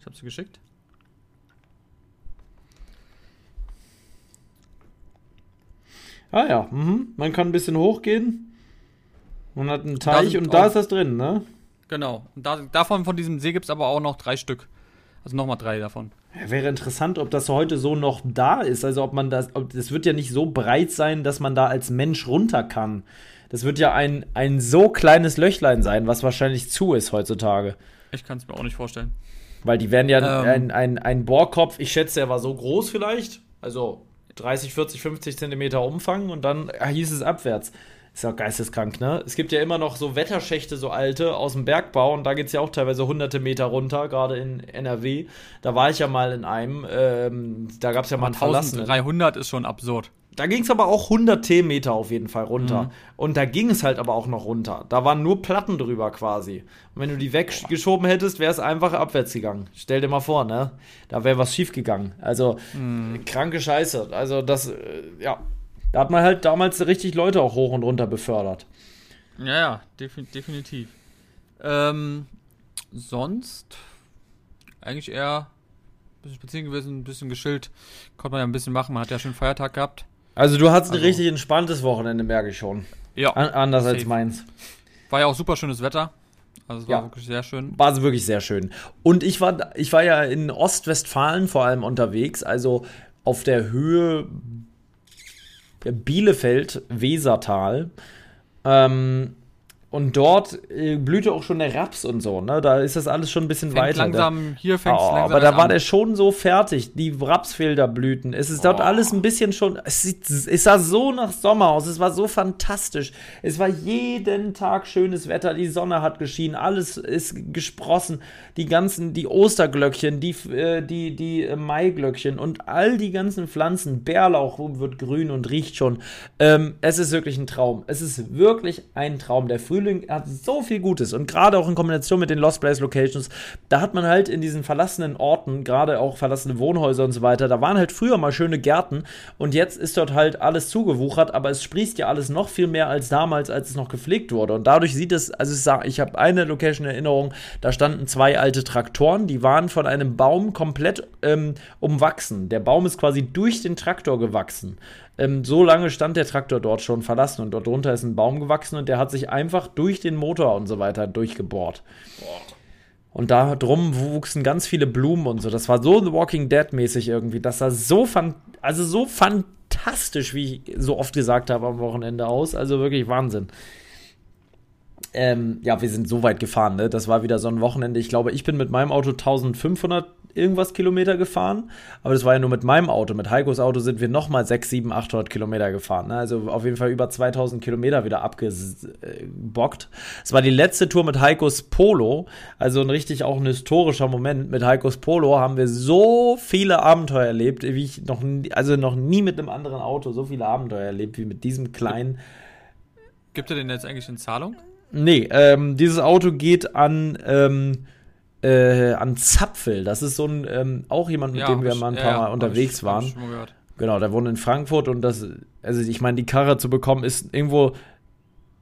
Ich habe sie geschickt. Ah ja, mhm. man kann ein bisschen hochgehen. Man hat einen Teich und da ist das drin, ne? Genau. Und da, davon, von diesem See gibt es aber auch noch drei Stück. Also nochmal drei davon. Ja, wäre interessant, ob das heute so noch da ist. Also ob man das, ob, das wird ja nicht so breit sein, dass man da als Mensch runter kann. Das wird ja ein, ein so kleines Löchlein sein, was wahrscheinlich zu ist heutzutage. Ich kann es mir auch nicht vorstellen. Weil die werden ja ähm. ein, ein, ein Bohrkopf, ich schätze, der war so groß vielleicht. Also 30, 40, 50 Zentimeter Umfang und dann hieß es abwärts. Ist ja geisteskrank, ne? Es gibt ja immer noch so Wetterschächte, so alte, aus dem Bergbau und da geht es ja auch teilweise hunderte Meter runter, gerade in NRW. Da war ich ja mal in einem, ähm, da gab es ja mal einen 1300 ist schon absurd. Da ging es aber auch 100 T-Meter auf jeden Fall runter. Mhm. Und da ging es halt aber auch noch runter. Da waren nur Platten drüber quasi. Und wenn du die weggeschoben hättest, wäre es einfach abwärts gegangen. Stell dir mal vor, ne? Da wäre was schief gegangen. Also, mhm. kranke Scheiße. Also, das, äh, ja. Da hat man halt damals richtig Leute auch hoch und runter befördert. Ja, ja, defin definitiv. Ähm, sonst eigentlich eher ein bisschen spazieren gewesen, ein bisschen geschillt. Konnte man ja ein bisschen machen. Man hat ja schon Feiertag gehabt. Also du hattest also, ein richtig entspanntes Wochenende, merke ich schon. Ja. An anders safe. als meins. War ja auch super schönes Wetter. Also es war ja. wirklich sehr schön. War es wirklich sehr schön. Und ich war, ich war ja in Ostwestfalen vor allem unterwegs, also auf der Höhe Bielefeld-Wesertal. Ähm, und dort äh, blühte auch schon der Raps und so, ne? Da ist das alles schon ein bisschen fängt weiter. Langsam, hier fängt es oh, langsam Aber da war der schon so fertig. Die Rapsfelder blühten. Es ist oh. dort alles ein bisschen schon. Es, sieht, es sah so nach Sommer aus. Es war so fantastisch. Es war jeden Tag schönes Wetter. Die Sonne hat geschienen. Alles ist gesprossen. Die ganzen, die Osterglöckchen, die, äh, die, die äh, Maiglöckchen und all die ganzen Pflanzen. Bärlauch wird grün und riecht schon. Ähm, es ist wirklich ein Traum. Es ist wirklich ein Traum. Der Frühling Frühling hat so viel Gutes und gerade auch in Kombination mit den Lost Place Locations, da hat man halt in diesen verlassenen Orten, gerade auch verlassene Wohnhäuser und so weiter, da waren halt früher mal schöne Gärten und jetzt ist dort halt alles zugewuchert, aber es sprießt ja alles noch viel mehr als damals, als es noch gepflegt wurde und dadurch sieht es, also ich ich habe eine Location Erinnerung, da standen zwei alte Traktoren, die waren von einem Baum komplett ähm, umwachsen. Der Baum ist quasi durch den Traktor gewachsen. Ähm, so lange stand der Traktor dort schon verlassen und dort drunter ist ein Baum gewachsen und der hat sich einfach durch den Motor und so weiter durchgebohrt. Und da drum wuchsen ganz viele Blumen und so. Das war so The Walking Dead mäßig irgendwie. Das sah so fan also so fantastisch, wie ich so oft gesagt habe am Wochenende aus. Also wirklich Wahnsinn. Ähm, ja, wir sind so weit gefahren, ne? Das war wieder so ein Wochenende. Ich glaube, ich bin mit meinem Auto 1500 irgendwas Kilometer gefahren. Aber das war ja nur mit meinem Auto. Mit Heikos Auto sind wir nochmal 6, 7, 800 Kilometer gefahren. Ne? Also auf jeden Fall über 2000 Kilometer wieder abgebockt. Es war die letzte Tour mit Heikos Polo. Also ein richtig auch ein historischer Moment. Mit Heikos Polo haben wir so viele Abenteuer erlebt, wie ich noch, nie, also noch nie mit einem anderen Auto so viele Abenteuer erlebt, wie mit diesem kleinen. Gibt er den jetzt eigentlich in Zahlung? Nee, ähm, dieses Auto geht an, ähm, äh, an Zapfel. Das ist so ein, ähm, auch jemand, mit ja, dem wir mal ein paar ja, Mal unterwegs ich, waren. Genau, der wohnt in Frankfurt und das, also ich meine, die Karre zu bekommen ist irgendwo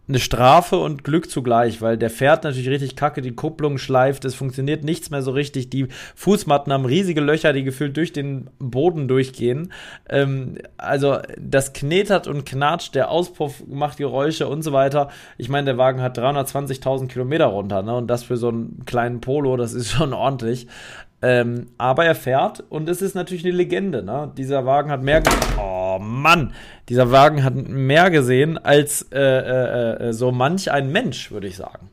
eine Strafe und Glück zugleich, weil der fährt natürlich richtig kacke, die Kupplung schleift, es funktioniert nichts mehr so richtig, die Fußmatten haben riesige Löcher, die gefühlt durch den Boden durchgehen. Ähm, also das knetert und knatscht, der Auspuff macht Geräusche und so weiter. Ich meine, der Wagen hat 320.000 Kilometer runter, ne? Und das für so einen kleinen Polo, das ist schon ordentlich. Ähm, aber er fährt und es ist natürlich eine Legende. Ne? Dieser Wagen hat mehr. Oh Mann! Dieser Wagen hat mehr gesehen als äh, äh, äh, so manch ein Mensch, würde ich sagen.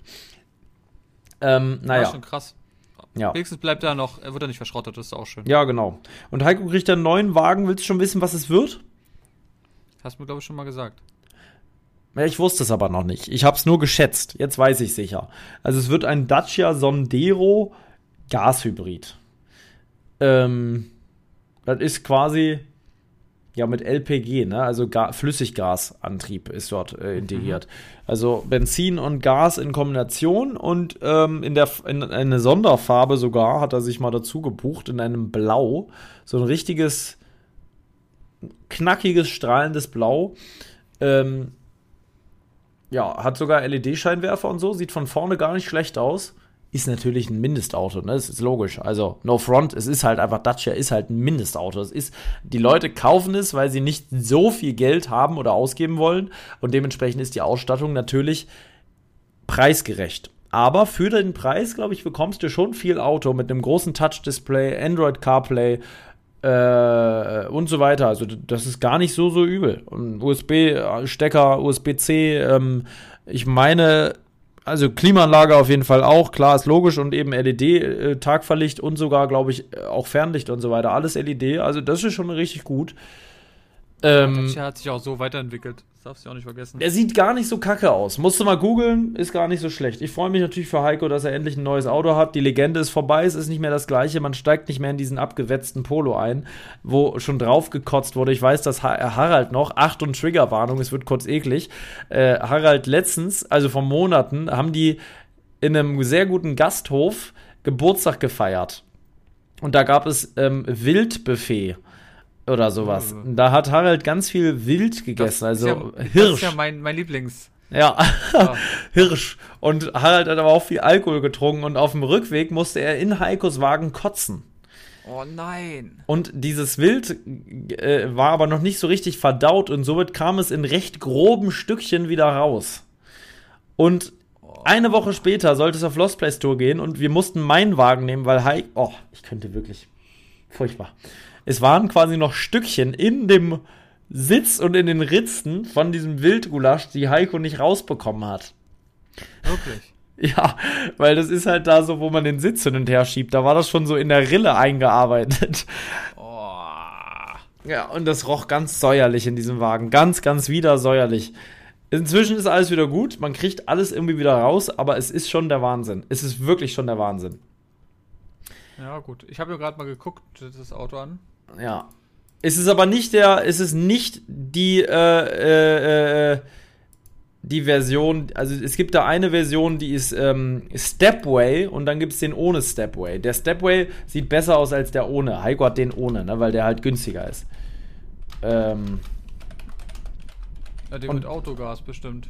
Ähm, naja. Ja, schon krass. Ja. Wenigstens bleibt er noch, er wird er nicht verschrottet, das ist auch schön. Ja, genau. Und Heiko kriegt einen neuen Wagen. Willst du schon wissen, was es wird? Hast du mir, glaube ich, schon mal gesagt. Ja, ich wusste es aber noch nicht. Ich habe es nur geschätzt. Jetzt weiß ich sicher. Also es wird ein Dacia Sondero Gashybrid. Ähm, das ist quasi ja mit LPG, ne? Also Ga Flüssiggasantrieb ist dort äh, integriert. Mhm. Also Benzin und Gas in Kombination und ähm, in der in eine Sonderfarbe sogar hat er sich mal dazu gebucht in einem Blau, so ein richtiges knackiges strahlendes Blau. Ähm, ja, hat sogar LED-Scheinwerfer und so, sieht von vorne gar nicht schlecht aus ist natürlich ein Mindestauto, ne? Das ist logisch. Also, no front, es ist halt einfach, Dacia ist halt ein Mindestauto. Es ist, die Leute kaufen es, weil sie nicht so viel Geld haben oder ausgeben wollen. Und dementsprechend ist die Ausstattung natürlich preisgerecht. Aber für den Preis, glaube ich, bekommst du schon viel Auto mit einem großen Touch-Display, Android CarPlay, äh, und so weiter. Also das ist gar nicht so, so übel. USB-Stecker, USB-C, ähm, ich meine, also Klimaanlage auf jeden Fall auch, klar, ist logisch und eben LED-Tagverlicht äh, und sogar, glaube ich, auch Fernlicht und so weiter. Alles LED, also das ist schon richtig gut. Ähm, ja, hat sich auch so weiterentwickelt. Darfst du auch nicht vergessen. Er sieht gar nicht so kacke aus. Musst du mal googeln, ist gar nicht so schlecht. Ich freue mich natürlich für Heiko, dass er endlich ein neues Auto hat. Die Legende ist vorbei, es ist nicht mehr das gleiche. Man steigt nicht mehr in diesen abgewetzten Polo ein, wo schon drauf gekotzt wurde. Ich weiß, dass Harald noch, Achtung, Triggerwarnung, es wird kurz eklig. Äh, Harald letztens, also vor Monaten, haben die in einem sehr guten Gasthof Geburtstag gefeiert. Und da gab es ähm, Wildbuffet oder sowas. Da hat Harald ganz viel Wild gegessen, also ja, Hirsch. Das ist ja mein, mein Lieblings. Ja, oh. Hirsch. Und Harald hat aber auch viel Alkohol getrunken und auf dem Rückweg musste er in Heikos Wagen kotzen. Oh nein. Und dieses Wild äh, war aber noch nicht so richtig verdaut und somit kam es in recht groben Stückchen wieder raus. Und oh. eine Woche später sollte es auf Lost Place Tour gehen und wir mussten meinen Wagen nehmen, weil Heiko. Oh, ich könnte wirklich. Furchtbar es waren quasi noch Stückchen in dem Sitz und in den Ritzen von diesem Wildgulasch, die Heiko nicht rausbekommen hat. Wirklich? Ja, weil das ist halt da so, wo man den Sitz hin und her schiebt. Da war das schon so in der Rille eingearbeitet. Oh. Ja, und das roch ganz säuerlich in diesem Wagen. Ganz, ganz wieder säuerlich. Inzwischen ist alles wieder gut. Man kriegt alles irgendwie wieder raus, aber es ist schon der Wahnsinn. Es ist wirklich schon der Wahnsinn. Ja, gut. Ich habe mir gerade mal geguckt, das Auto an. Ja. Es ist aber nicht der, es ist nicht die, äh, äh, äh, die Version, also es gibt da eine Version, die ist ähm, Stepway und dann gibt es den ohne Stepway. Der Stepway sieht besser aus als der ohne. Heiko hat den ohne, ne, weil der halt günstiger ist. Ähm, ja, den mit Autogas bestimmt.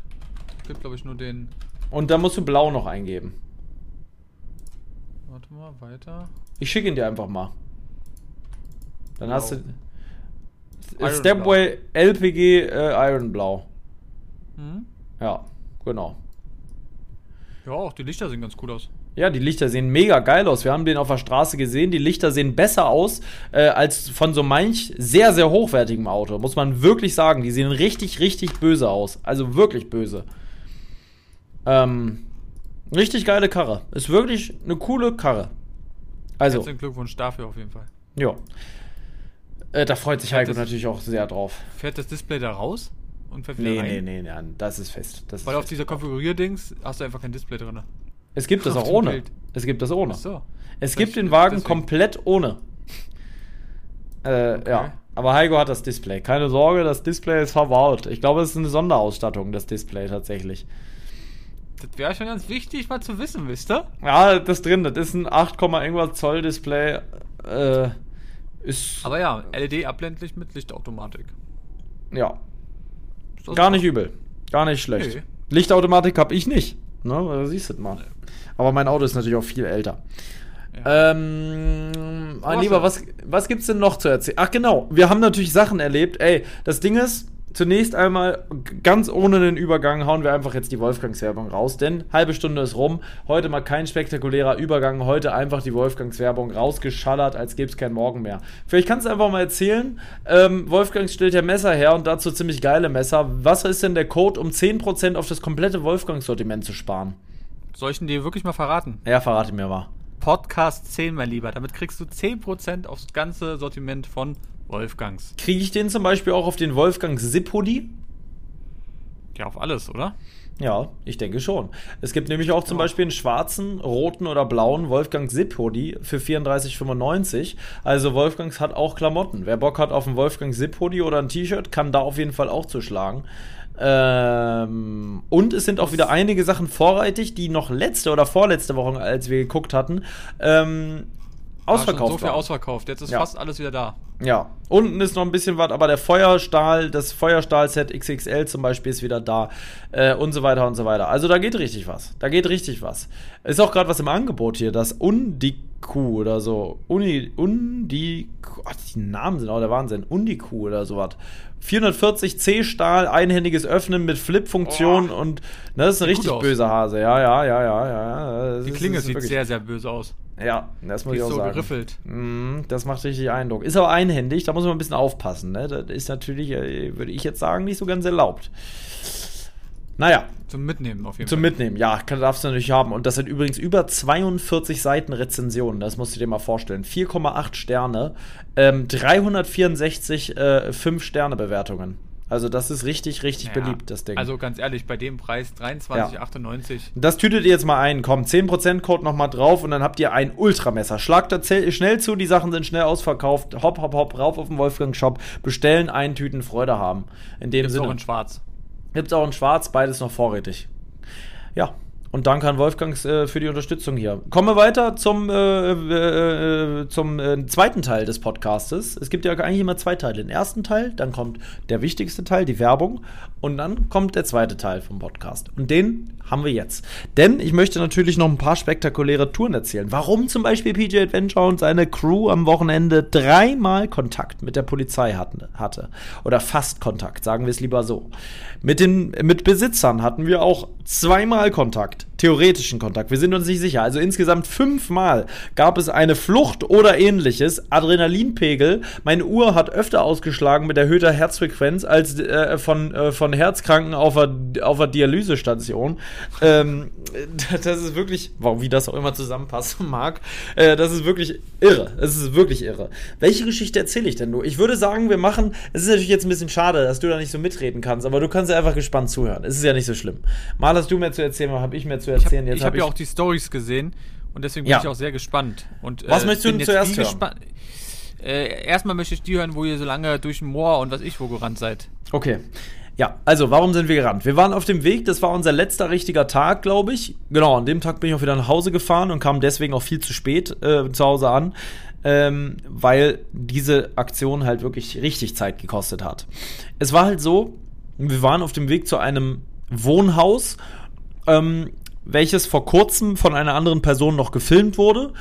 Es gibt, glaube ich, nur den. Und da musst du blau noch eingeben. Warte mal, weiter. Ich schicke ihn dir einfach mal. Dann hast du Iron Stepway Blau. LPG äh, Iron Blau. Mhm. Ja, genau. Ja, auch die Lichter sehen ganz cool aus. Ja, die Lichter sehen mega geil aus. Wir haben den auf der Straße gesehen. Die Lichter sehen besser aus äh, als von so manch sehr, sehr hochwertigem Auto. Muss man wirklich sagen. Die sehen richtig, richtig böse aus. Also wirklich böse. Ähm, richtig geile Karre. Ist wirklich eine coole Karre. Also. Herzlichen Glückwunsch dafür auf jeden Fall. Ja. Äh, da freut sich Heiko natürlich auch sehr drauf. Fährt das Display da raus? Und fährt nee, nee, nee, nee, das ist fest. Das Weil ist auf fest. dieser Konfigurierdings hast du einfach kein Display drin. Es gibt das auch ohne. Bild. Es gibt das ohne. Ach so. Es das gibt den Wagen deswegen. komplett ohne. Äh, okay. ja. Aber Heiko hat das Display. Keine Sorge, das Display ist verbaut. Ich glaube, es ist eine Sonderausstattung, das Display tatsächlich. Das wäre schon ganz wichtig, mal zu wissen, wisst ihr? Ja, das drin. Das ist ein 8, irgendwas Zoll Display. Äh, ist Aber ja, LED abblendlich mit Lichtautomatik. Ja. Gar nicht übel. Gar nicht schlecht. Nee. Lichtautomatik habe ich nicht. Ne? Siehst du mal. Aber mein Auto ist natürlich auch viel älter. Ja. Ähm, mein Lieber, was, was gibt's denn noch zu erzählen? Ach genau, wir haben natürlich Sachen erlebt. Ey, das Ding ist, zunächst einmal ganz ohne den Übergang hauen wir einfach jetzt die Wolfgangs-Werbung raus, denn halbe Stunde ist rum. Heute mal kein spektakulärer Übergang, heute einfach die Wolfgangs-Werbung rausgeschallert, als gäbe es kein Morgen mehr. Vielleicht kannst du einfach mal erzählen, ähm, Wolfgangs stellt ja Messer her und dazu ziemlich geile Messer. Was ist denn der Code, um 10% auf das komplette Wolfgangs-Sortiment zu sparen? Soll ich ihn dir wirklich mal verraten? Ja, verrate mir mal. Podcast 10, mein Lieber. Damit kriegst du 10% aufs ganze Sortiment von Wolfgangs. Kriege ich den zum Beispiel auch auf den Wolfgangs Zip-Hoodie? Ja, auf alles, oder? Ja, ich denke schon. Es gibt nämlich auch zum. Beispiel einen schwarzen, roten oder blauen Wolfgang Sipp Hoodie für 34,95. Also Wolfgangs hat auch Klamotten. Wer Bock hat auf einen Wolfgang Sipp Hoodie oder ein T-Shirt, kann da auf jeden Fall auch zuschlagen. Ähm, und es sind auch wieder einige Sachen vorrätig, die noch letzte oder vorletzte Woche, als wir geguckt hatten, ähm, ausverkauft so viel ausverkauft. Jetzt ist ja. fast alles wieder da. Ja, unten ist noch ein bisschen was, aber der Feuerstahl, das Feuerstahl-Set XXL zum Beispiel ist wieder da äh, und so weiter und so weiter. Also da geht richtig was. Da geht richtig was. Ist auch gerade was im Angebot hier, das Undiku oder so. Uni, Undiku, ach, die Namen sind auch der Wahnsinn. Undiku oder sowas. 440 C-Stahl, einhändiges Öffnen mit Flip-Funktion oh. und ne, das ist ein richtig böser Hase. Ja, ja, ja, ja, ja. Das die Klinge ist, sieht sehr, sehr böse aus. Ja, das muss die ich auch so sagen. geriffelt. Mm, das macht richtig Eindruck. Ist aber einhändig, da muss man ein bisschen aufpassen. Ne? Das ist natürlich, äh, würde ich jetzt sagen, nicht so ganz erlaubt. Naja. Zum Mitnehmen auf jeden Zum Fall. Zum Mitnehmen, ja, darfst du natürlich haben. Und das sind übrigens über 42 Seiten Rezensionen, das musst du dir mal vorstellen. 4,8 Sterne, ähm, 364 äh, 5-Sterne-Bewertungen. Also das ist richtig, richtig ja, beliebt, das Ding. Also ganz ehrlich, bei dem Preis 23,98. Ja. Das tütet ihr jetzt mal ein. Komm, 10% Code nochmal drauf und dann habt ihr ein Ultramesser. Schlagt da schnell zu, die Sachen sind schnell ausverkauft. Hopp, hopp, hopp, rauf auf den Wolfgang-Shop. Bestellen, eintüten, Freude haben. In dem Gibt's Sinne. auch in schwarz. Gibt's auch in schwarz, beides noch vorrätig. Ja, und danke an Wolfgang äh, für die Unterstützung hier. Kommen wir weiter zum, äh, äh, zum äh, zweiten Teil des Podcastes. Es gibt ja eigentlich immer zwei Teile. Den ersten Teil, dann kommt der wichtigste Teil, die Werbung. Und dann kommt der zweite Teil vom Podcast. Und den haben wir jetzt. Denn ich möchte natürlich noch ein paar spektakuläre Touren erzählen. Warum zum Beispiel PJ Adventure und seine Crew am Wochenende dreimal Kontakt mit der Polizei hatten, hatte. Oder fast Kontakt, sagen wir es lieber so. Mit, den, mit Besitzern hatten wir auch zweimal Kontakt, theoretischen Kontakt. Wir sind uns nicht sicher. Also insgesamt fünfmal gab es eine Flucht oder ähnliches. Adrenalinpegel. Meine Uhr hat öfter ausgeschlagen mit erhöhter Herzfrequenz als äh, von, äh, von Herzkranken auf der, auf der Dialysestation ähm, das ist wirklich, warum wie das auch immer zusammenpassen mag, äh, das ist wirklich irre. Es ist wirklich irre. Welche Geschichte erzähle ich denn nur? Ich würde sagen, wir machen, es ist natürlich jetzt ein bisschen schade, dass du da nicht so mitreden kannst, aber du kannst ja einfach gespannt zuhören. Es ist ja nicht so schlimm. Mal hast du mehr zu erzählen, mal habe ich mehr zu erzählen. Ich habe hab ja auch die Stories gesehen und deswegen bin ja. ich auch sehr gespannt. Und, äh, Was möchtest du denn zuerst hören? Äh, erstmal möchte ich die hören, wo ihr so lange durch den Moor und was ich wo gerannt seid. Okay. Ja, also warum sind wir gerannt? Wir waren auf dem Weg, das war unser letzter richtiger Tag, glaube ich. Genau, an dem Tag bin ich auch wieder nach Hause gefahren und kam deswegen auch viel zu spät äh, zu Hause an, ähm, weil diese Aktion halt wirklich richtig Zeit gekostet hat. Es war halt so, wir waren auf dem Weg zu einem Wohnhaus, ähm, welches vor kurzem von einer anderen Person noch gefilmt wurde.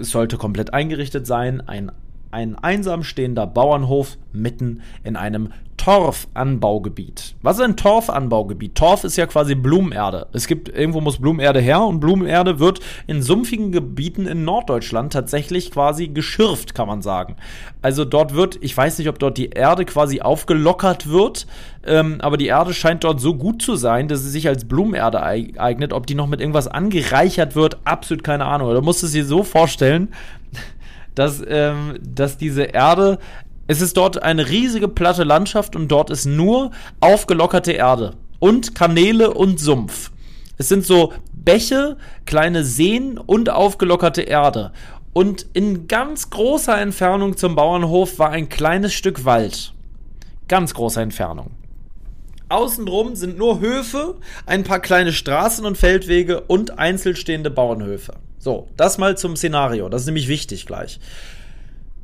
Es sollte komplett eingerichtet sein, ein ein einsam stehender Bauernhof mitten in einem Torfanbaugebiet. Was ist ein Torfanbaugebiet? Torf ist ja quasi Blumenerde. Es gibt, irgendwo muss Blumenerde her und Blumenerde wird in sumpfigen Gebieten in Norddeutschland tatsächlich quasi geschürft, kann man sagen. Also dort wird, ich weiß nicht, ob dort die Erde quasi aufgelockert wird, ähm, aber die Erde scheint dort so gut zu sein, dass sie sich als Blumenerde eignet. Ob die noch mit irgendwas angereichert wird, absolut keine Ahnung. Du musst es dir so vorstellen, dass, ähm, dass diese Erde es ist dort eine riesige platte Landschaft und dort ist nur aufgelockerte Erde und Kanäle und Sumpf. Es sind so Bäche, kleine Seen und aufgelockerte Erde. Und in ganz großer Entfernung zum Bauernhof war ein kleines Stück Wald. Ganz großer Entfernung. Außenrum sind nur Höfe, ein paar kleine Straßen und Feldwege und einzelstehende Bauernhöfe. So, das mal zum Szenario. Das ist nämlich wichtig gleich.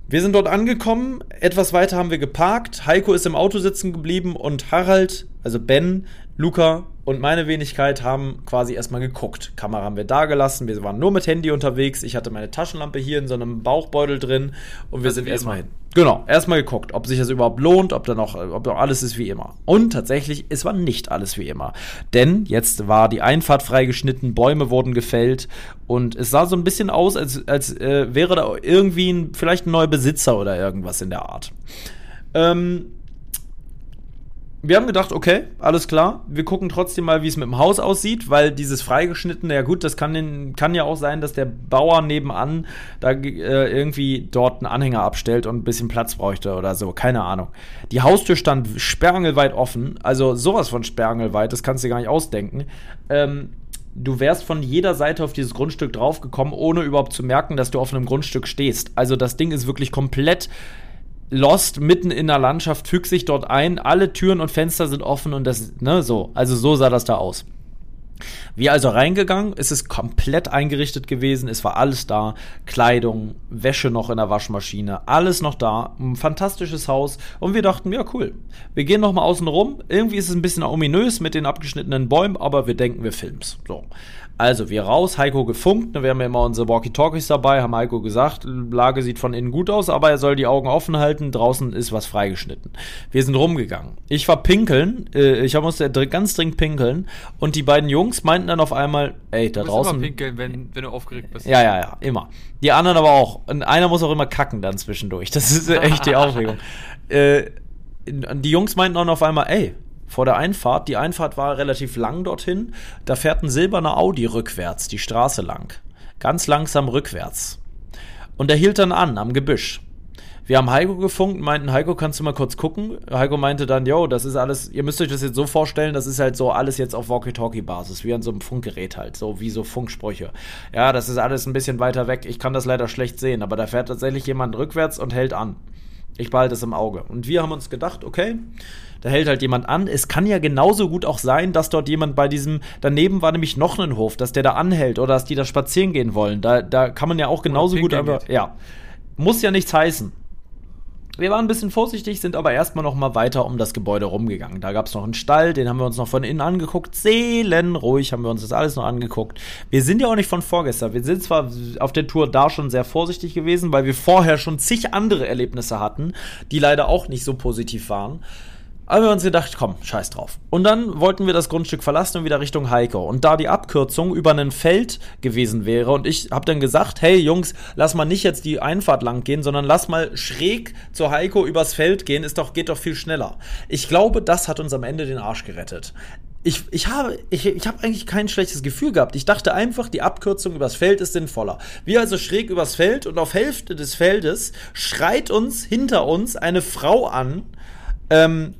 Wir sind dort angekommen, etwas weiter haben wir geparkt, Heiko ist im Auto sitzen geblieben und Harald, also Ben, Luca und meine Wenigkeit haben quasi erstmal geguckt. Kamera haben wir da gelassen, wir waren nur mit Handy unterwegs, ich hatte meine Taschenlampe hier in so einem Bauchbeutel drin und wir also sind erstmal hin. Genau, erstmal geguckt, ob sich das überhaupt lohnt, ob da noch, ob noch alles ist wie immer. Und tatsächlich, es war nicht alles wie immer. Denn jetzt war die Einfahrt freigeschnitten, Bäume wurden gefällt und es sah so ein bisschen aus, als, als äh, wäre da irgendwie ein, vielleicht ein neuer Besitzer oder irgendwas in der Art. Ähm, wir haben gedacht, okay, alles klar, wir gucken trotzdem mal, wie es mit dem Haus aussieht, weil dieses freigeschnittene, ja gut, das kann, kann ja auch sein, dass der Bauer nebenan da äh, irgendwie dort einen Anhänger abstellt und ein bisschen Platz bräuchte oder so, keine Ahnung. Die Haustür stand sperrangelweit offen, also sowas von sperrangelweit, das kannst du dir gar nicht ausdenken. Ähm, du wärst von jeder Seite auf dieses Grundstück draufgekommen, ohne überhaupt zu merken, dass du auf einem Grundstück stehst. Also das Ding ist wirklich komplett Lost mitten in der Landschaft, fügt sich dort ein, alle Türen und Fenster sind offen und das, ne, so. Also so sah das da aus. Wir also reingegangen, es ist komplett eingerichtet gewesen, es war alles da, Kleidung, Wäsche noch in der Waschmaschine, alles noch da, ein fantastisches Haus und wir dachten, ja cool, wir gehen noch mal außen rum, irgendwie ist es ein bisschen ominös mit den abgeschnittenen Bäumen, aber wir denken, wir film's. So. Also, wir raus, Heiko gefunkt, ne, wir haben ja immer unsere Walkie-Talkies dabei, haben Heiko gesagt, Lage sieht von innen gut aus, aber er soll die Augen offen halten, draußen ist was freigeschnitten. Wir sind rumgegangen. Ich war pinkeln, äh, ich musste ganz dringend pinkeln und die beiden Jungs meinten dann auf einmal, ey, da du draußen... Immer pinkeln, wenn, wenn du aufgeregt bist. Ja, ja, ja, immer. Die anderen aber auch. Und einer muss auch immer kacken dann zwischendurch. Das ist echt die Aufregung. Äh, die Jungs meinten dann auf einmal, ey, vor der Einfahrt. Die Einfahrt war relativ lang dorthin. Da fährt ein silberner Audi rückwärts, die Straße lang. Ganz langsam rückwärts. Und er hielt dann an am Gebüsch. Wir haben Heiko gefunkt, meinten, Heiko, kannst du mal kurz gucken? Heiko meinte dann, yo, das ist alles, ihr müsst euch das jetzt so vorstellen, das ist halt so alles jetzt auf Walkie-Talkie-Basis, wie an so einem Funkgerät halt, so wie so Funksprüche. Ja, das ist alles ein bisschen weiter weg, ich kann das leider schlecht sehen, aber da fährt tatsächlich jemand rückwärts und hält an. Ich behalte es im Auge. Und wir haben uns gedacht, okay, da hält halt jemand an. Es kann ja genauso gut auch sein, dass dort jemand bei diesem, daneben war nämlich noch ein Hof, dass der da anhält oder dass die da spazieren gehen wollen. Da, da kann man ja auch genauso gut einfach, ja. Muss ja nichts heißen. Wir waren ein bisschen vorsichtig, sind aber erstmal noch mal weiter um das Gebäude rumgegangen. Da gab es noch einen Stall, den haben wir uns noch von innen angeguckt. Seelenruhig haben wir uns das alles noch angeguckt. Wir sind ja auch nicht von vorgestern. Wir sind zwar auf der Tour da schon sehr vorsichtig gewesen, weil wir vorher schon zig andere Erlebnisse hatten, die leider auch nicht so positiv waren. Aber wir haben uns gedacht, komm, scheiß drauf. Und dann wollten wir das Grundstück verlassen und wieder Richtung Heiko. Und da die Abkürzung über ein Feld gewesen wäre und ich habe dann gesagt, hey Jungs, lass mal nicht jetzt die Einfahrt lang gehen, sondern lass mal schräg zur Heiko übers Feld gehen, ist doch, geht doch viel schneller. Ich glaube, das hat uns am Ende den Arsch gerettet. Ich, ich habe, ich, ich habe eigentlich kein schlechtes Gefühl gehabt. Ich dachte einfach, die Abkürzung übers Feld ist sinnvoller. Wir also schräg übers Feld und auf Hälfte des Feldes schreit uns hinter uns eine Frau an, ähm,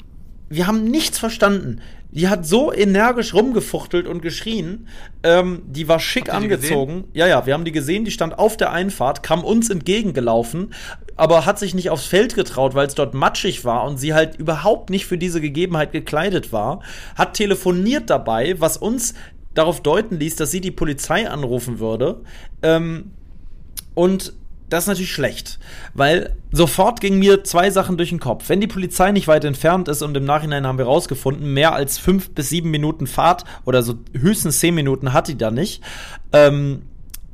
wir haben nichts verstanden. Die hat so energisch rumgefuchtelt und geschrien. Ähm, die war schick angezogen. Ja, ja, wir haben die gesehen. Die stand auf der Einfahrt, kam uns entgegengelaufen, aber hat sich nicht aufs Feld getraut, weil es dort matschig war und sie halt überhaupt nicht für diese Gegebenheit gekleidet war. Hat telefoniert dabei, was uns darauf deuten ließ, dass sie die Polizei anrufen würde. Ähm, und das ist natürlich schlecht, weil sofort gingen mir zwei Sachen durch den Kopf. Wenn die Polizei nicht weit entfernt ist und im Nachhinein haben wir rausgefunden, mehr als fünf bis sieben Minuten Fahrt oder so höchstens zehn Minuten hat die da nicht, ähm,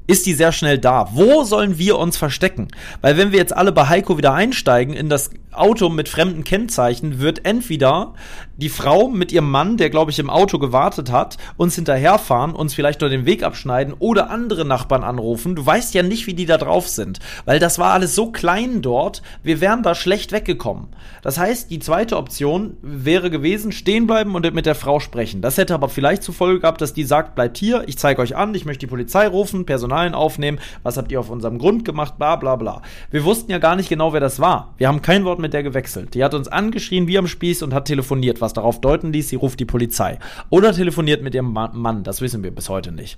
ist die sehr schnell da. Wo sollen wir uns verstecken? Weil wenn wir jetzt alle bei Heiko wieder einsteigen in das Auto mit fremden Kennzeichen, wird entweder die Frau mit ihrem Mann, der glaube ich im Auto gewartet hat, uns hinterherfahren, uns vielleicht nur den Weg abschneiden oder andere Nachbarn anrufen. Du weißt ja nicht, wie die da drauf sind, weil das war alles so klein dort, wir wären da schlecht weggekommen. Das heißt, die zweite Option wäre gewesen, stehen bleiben und mit der Frau sprechen. Das hätte aber vielleicht zur Folge gehabt, dass die sagt, bleibt hier, ich zeige euch an, ich möchte die Polizei rufen, Personalien aufnehmen, was habt ihr auf unserem Grund gemacht, bla bla bla. Wir wussten ja gar nicht genau, wer das war. Wir haben kein Wort mit der gewechselt. Die hat uns angeschrien wie am Spieß und hat telefoniert, was darauf deuten ließ, sie ruft die Polizei. Oder telefoniert mit ihrem Mann, das wissen wir bis heute nicht.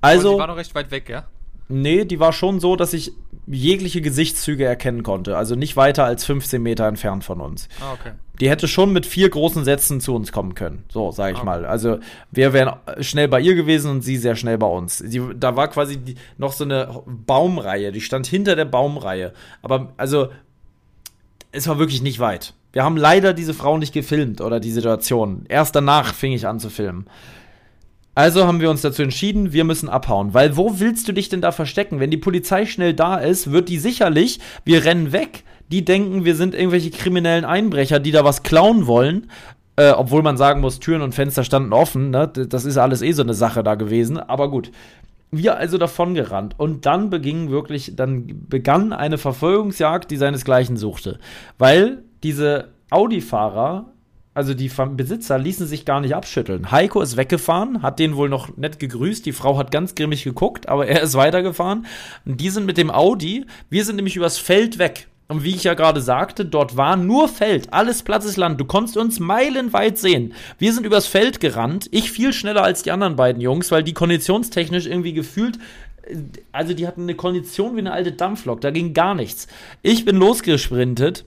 Also. Aber die war noch recht weit weg, ja? Nee, die war schon so, dass ich jegliche Gesichtszüge erkennen konnte. Also nicht weiter als 15 Meter entfernt von uns. Ah, okay. Die hätte schon mit vier großen Sätzen zu uns kommen können. So, sage ich okay. mal. Also wir wären schnell bei ihr gewesen und sie sehr schnell bei uns. Sie, da war quasi die, noch so eine Baumreihe. Die stand hinter der Baumreihe. Aber also es war wirklich nicht weit. Wir haben leider diese Frau nicht gefilmt oder die Situation. Erst danach fing ich an zu filmen. Also haben wir uns dazu entschieden, wir müssen abhauen. Weil wo willst du dich denn da verstecken? Wenn die Polizei schnell da ist, wird die sicherlich, wir rennen weg. Die denken, wir sind irgendwelche kriminellen Einbrecher, die da was klauen wollen. Äh, obwohl man sagen muss, Türen und Fenster standen offen. Ne? Das ist alles eh so eine Sache da gewesen. Aber gut. Wir also davon gerannt und dann beging wirklich, dann begann eine Verfolgungsjagd, die seinesgleichen suchte. Weil diese Audi-Fahrer also die Besitzer ließen sich gar nicht abschütteln. Heiko ist weggefahren, hat den wohl noch nett gegrüßt. Die Frau hat ganz grimmig geguckt, aber er ist weitergefahren. Und die sind mit dem Audi, wir sind nämlich übers Feld weg. Und wie ich ja gerade sagte, dort war nur Feld, alles plattes Land. Du konntest uns meilenweit sehen. Wir sind übers Feld gerannt. Ich viel schneller als die anderen beiden Jungs, weil die konditionstechnisch irgendwie gefühlt also die hatten eine Kondition wie eine alte Dampflok, da ging gar nichts. Ich bin losgesprintet,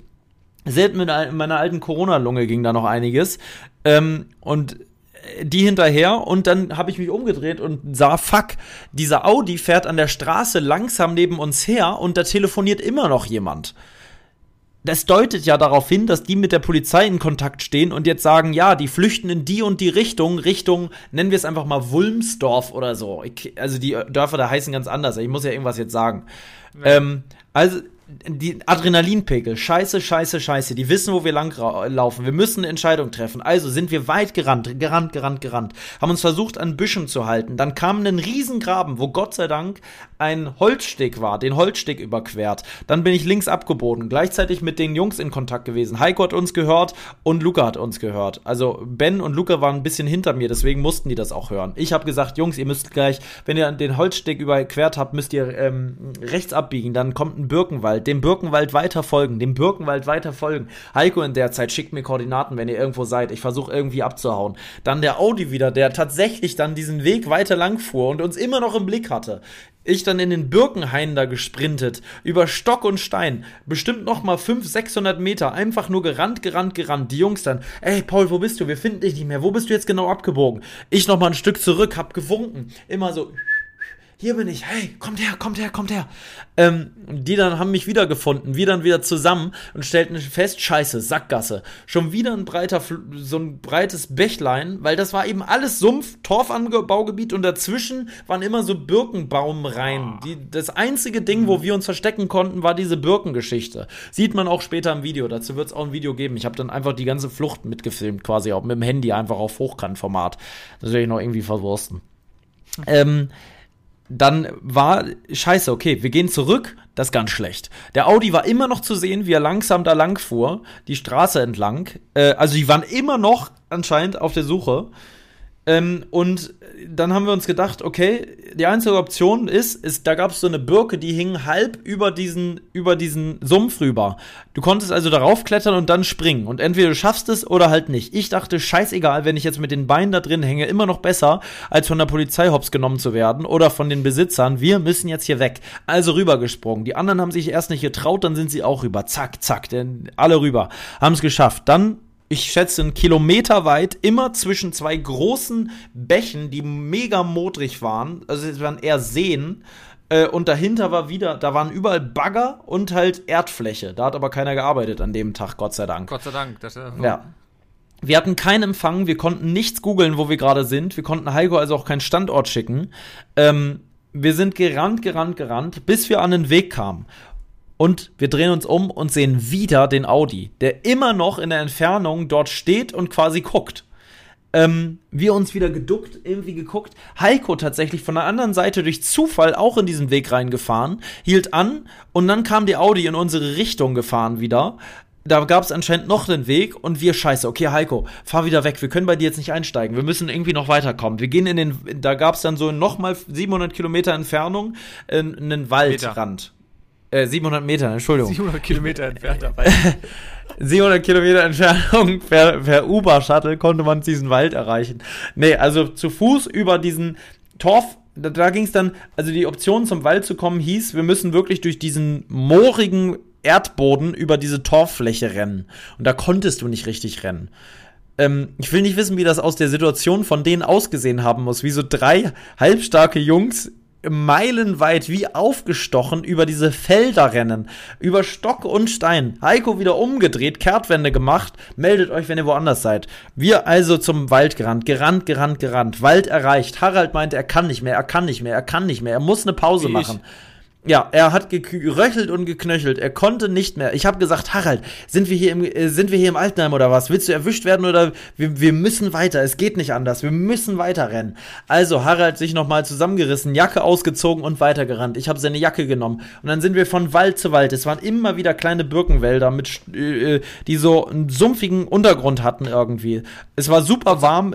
selbst mit meiner alten Corona-Lunge ging da noch einiges. Ähm, und die hinterher und dann habe ich mich umgedreht und sah, fuck, dieser Audi fährt an der Straße langsam neben uns her und da telefoniert immer noch jemand. Das deutet ja darauf hin, dass die mit der Polizei in Kontakt stehen und jetzt sagen, ja, die flüchten in die und die Richtung, Richtung, nennen wir es einfach mal Wulmsdorf oder so. Ich, also die Dörfer da heißen ganz anders. Ich muss ja irgendwas jetzt sagen. Ja. Ähm, also die Adrenalinpegel, scheiße, scheiße, scheiße, die wissen, wo wir lang laufen. Wir müssen eine Entscheidung treffen. Also sind wir weit gerannt, gerannt, gerannt, gerannt, haben uns versucht, an Büschen zu halten. Dann kam ein Riesengraben, wo Gott sei Dank ein Holzsteg war, den Holzsteg überquert. Dann bin ich links abgebogen, gleichzeitig mit den Jungs in Kontakt gewesen. Heiko hat uns gehört und Luca hat uns gehört. Also Ben und Luca waren ein bisschen hinter mir, deswegen mussten die das auch hören. Ich habe gesagt, Jungs, ihr müsst gleich, wenn ihr den Holzsteg überquert habt, müsst ihr ähm, rechts abbiegen. Dann kommt ein Birkenwald, dem Birkenwald weiter folgen, dem Birkenwald weiter folgen. Heiko in der Zeit schickt mir Koordinaten, wenn ihr irgendwo seid. Ich versuche irgendwie abzuhauen. Dann der Audi wieder, der tatsächlich dann diesen Weg weiter lang fuhr und uns immer noch im Blick hatte ich dann in den Birkenhain da gesprintet, über Stock und Stein, bestimmt noch mal 500, 600 Meter, einfach nur gerannt, gerannt, gerannt. Die Jungs dann, ey Paul, wo bist du? Wir finden dich nicht mehr. Wo bist du jetzt genau abgebogen? Ich noch mal ein Stück zurück, hab gewunken, immer so hier bin ich, hey, kommt her, kommt her, kommt her. Ähm, die dann haben mich wiedergefunden, wir dann wieder zusammen und stellten fest, scheiße, Sackgasse. Schon wieder ein breiter, so ein breites Bächlein, weil das war eben alles Sumpf, Torfanbaugebiet und dazwischen waren immer so Birkenbaumreihen. Die, das einzige Ding, wo wir uns verstecken konnten, war diese Birkengeschichte. Sieht man auch später im Video, dazu wird es auch ein Video geben. Ich habe dann einfach die ganze Flucht mitgefilmt, quasi auch mit dem Handy einfach auf Hochkantformat. Das werde ich noch irgendwie verwursten. Ähm, dann war scheiße, okay, wir gehen zurück, das ist ganz schlecht. Der Audi war immer noch zu sehen, wie er langsam da lang fuhr, die Straße entlang. Äh, also die waren immer noch anscheinend auf der Suche. Ähm, und dann haben wir uns gedacht, okay, die einzige Option ist, ist da gab es so eine Birke, die hing halb über diesen, über diesen Sumpf rüber. Du konntest also darauf klettern und dann springen. Und entweder du schaffst es oder halt nicht. Ich dachte, scheißegal, wenn ich jetzt mit den Beinen da drin hänge, immer noch besser, als von der Polizei hops genommen zu werden oder von den Besitzern. Wir müssen jetzt hier weg. Also rübergesprungen. Die anderen haben sich erst nicht getraut, dann sind sie auch rüber. Zack, zack, denn alle rüber. Haben es geschafft. Dann ich schätze, einen Kilometer weit, immer zwischen zwei großen Bächen, die mega modrig waren. Also es waren eher Seen. Äh, und dahinter war wieder, da waren überall Bagger und halt Erdfläche. Da hat aber keiner gearbeitet an dem Tag, Gott sei Dank. Gott sei Dank. Das, äh, ja. Wir hatten keinen Empfang, wir konnten nichts googeln, wo wir gerade sind. Wir konnten Heiko also auch keinen Standort schicken. Ähm, wir sind gerannt, gerannt, gerannt, bis wir an den Weg kamen. Und wir drehen uns um und sehen wieder den Audi, der immer noch in der Entfernung dort steht und quasi guckt. Ähm, wir uns wieder geduckt, irgendwie geguckt. Heiko tatsächlich von der anderen Seite durch Zufall auch in diesen Weg reingefahren, hielt an und dann kam die Audi in unsere Richtung gefahren wieder. Da gab es anscheinend noch einen Weg und wir scheiße, okay Heiko, fahr wieder weg, wir können bei dir jetzt nicht einsteigen, wir müssen irgendwie noch weiterkommen. Wir gehen in den, da gab es dann so nochmal 700 Kilometer Entfernung äh, einen Waldrand. Äh, 700 Meter, Entschuldigung. 700 Kilometer entfernt dabei. 700 Kilometer Entfernung per, per Uber-Shuttle konnte man diesen Wald erreichen. Nee, also zu Fuß über diesen Torf, da, da ging es dann, also die Option zum Wald zu kommen hieß, wir müssen wirklich durch diesen moorigen Erdboden über diese Torffläche rennen. Und da konntest du nicht richtig rennen. Ähm, ich will nicht wissen, wie das aus der Situation von denen ausgesehen haben muss, wie so drei halbstarke Jungs meilenweit wie aufgestochen über diese Felder rennen. Über Stock und Stein. Heiko wieder umgedreht, Kehrtwende gemacht. Meldet euch, wenn ihr woanders seid. Wir also zum Wald gerannt. Gerannt, gerannt, gerannt. Wald erreicht. Harald meinte, er kann nicht mehr, er kann nicht mehr, er kann nicht mehr. Er muss eine Pause machen. Ja, er hat geröchelt und geknöchelt. Er konnte nicht mehr. Ich habe gesagt, Harald, sind wir hier im äh, sind wir hier im Altenheim oder was? Willst du erwischt werden oder wir, wir müssen weiter? Es geht nicht anders. Wir müssen weiter rennen. Also Harald sich nochmal zusammengerissen, Jacke ausgezogen und weitergerannt. Ich habe seine Jacke genommen und dann sind wir von Wald zu Wald. Es waren immer wieder kleine Birkenwälder mit äh, die so einen sumpfigen Untergrund hatten irgendwie. Es war super warm.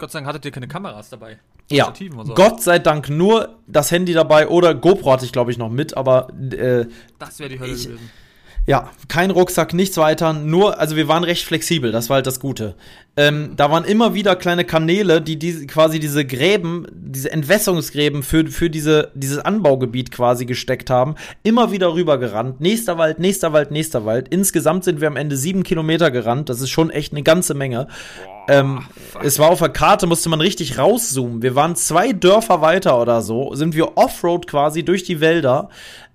Gott sei Dank hattet ihr keine Kameras dabei. Ja, so. Gott sei Dank nur das Handy dabei oder GoPro hatte ich glaube ich noch mit, aber äh, das wäre die Hölle ich, gewesen. Ja, kein Rucksack, nichts weiter, nur, also wir waren recht flexibel, das war halt das Gute. Ähm, da waren immer wieder kleine Kanäle, die, die quasi diese Gräben, diese Entwässerungsgräben für, für diese, dieses Anbaugebiet quasi gesteckt haben, immer wieder rübergerannt. Nächster Wald, nächster Wald, nächster Wald. Insgesamt sind wir am Ende sieben Kilometer gerannt, das ist schon echt eine ganze Menge. Ähm, es war auf der Karte, musste man richtig rauszoomen. Wir waren zwei Dörfer weiter oder so, sind wir Offroad quasi durch die Wälder.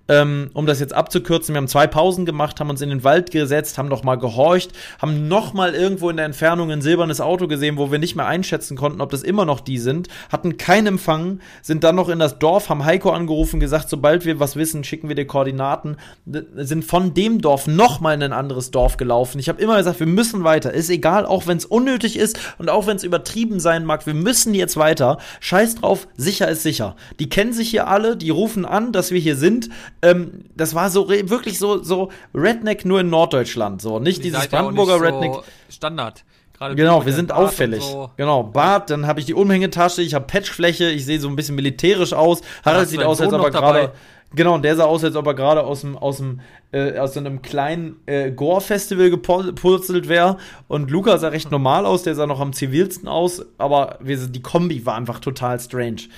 Ähm, um das jetzt abzukürzen, wir haben zwei Pausen gemacht, haben uns in den Wald gesetzt, haben noch mal gehorcht, haben noch mal irgendwo in der Entfernung ein silbernes Auto gesehen, wo wir nicht mehr einschätzen konnten, ob das immer noch die sind, hatten keinen Empfang, sind dann noch in das Dorf, haben Heiko angerufen, gesagt, sobald wir was wissen, schicken wir dir Koordinaten, sind von dem Dorf noch mal in ein anderes Dorf gelaufen. Ich habe immer gesagt, wir müssen weiter, ist egal, auch wenn es unnötig ist und auch wenn es übertrieben sein mag, wir müssen jetzt weiter. Scheiß drauf, sicher ist sicher. Die kennen sich hier alle, die rufen an, dass wir hier sind ähm, das war so wirklich so, so Redneck nur in Norddeutschland. So, nicht Die dieses Brandenburger Redneck. So Standard. Gerade genau, wir sind Bart auffällig. So. Genau, Bart, dann habe ich die Umhängetasche, ich habe Patchfläche, ich sehe so ein bisschen militärisch aus. Harald sieht aus, als ob er gerade. Genau, und der sah aus, als ob er gerade aus dem, aus dem, äh, aus so einem kleinen äh, Gore-Festival gepurzelt wäre. Und Luca sah recht normal aus, der sah noch am zivilsten aus, aber wir, die Kombi war einfach total strange.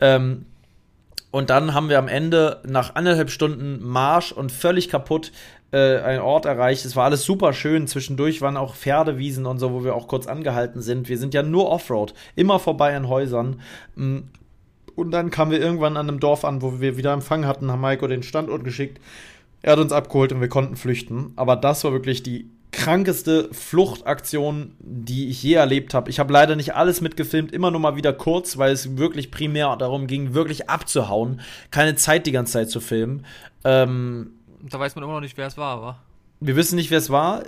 Ähm, und dann haben wir am Ende nach anderthalb Stunden Marsch und völlig kaputt äh, einen Ort erreicht. Es war alles super schön. Zwischendurch waren auch Pferdewiesen und so, wo wir auch kurz angehalten sind. Wir sind ja nur Offroad, immer vorbei an Häusern. Mm. Und dann kamen wir irgendwann an einem Dorf an, wo wir wieder Empfang hatten, haben Maiko den Standort geschickt. Er hat uns abgeholt und wir konnten flüchten. Aber das war wirklich die krankeste Fluchtaktion, die ich je erlebt habe. Ich habe leider nicht alles mitgefilmt, immer nur mal wieder kurz, weil es wirklich primär darum ging, wirklich abzuhauen, keine Zeit die ganze Zeit zu filmen. Ähm, da weiß man immer noch nicht, wer es war, wa? Wir wissen nicht, wer es war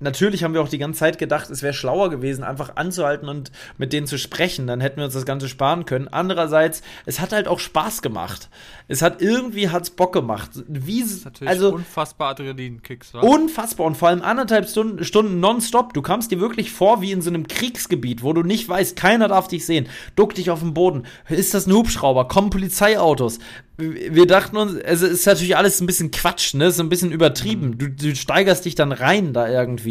natürlich haben wir auch die ganze Zeit gedacht, es wäre schlauer gewesen, einfach anzuhalten und mit denen zu sprechen. Dann hätten wir uns das Ganze sparen können. Andererseits, es hat halt auch Spaß gemacht. Es hat irgendwie hat's Bock gemacht. Wie, das ist natürlich also unfassbar Adrenalinkicks. Wa? Unfassbar und vor allem anderthalb Stunden, Stunden nonstop. Du kamst dir wirklich vor wie in so einem Kriegsgebiet, wo du nicht weißt, keiner darf dich sehen. Duck dich auf den Boden. Ist das ein Hubschrauber? Kommen Polizeiautos? wir dachten uns, also ist natürlich alles ein bisschen Quatsch, ne? Ist ein bisschen übertrieben. Mhm. Du, du steigerst dich dann rein da irgendwie.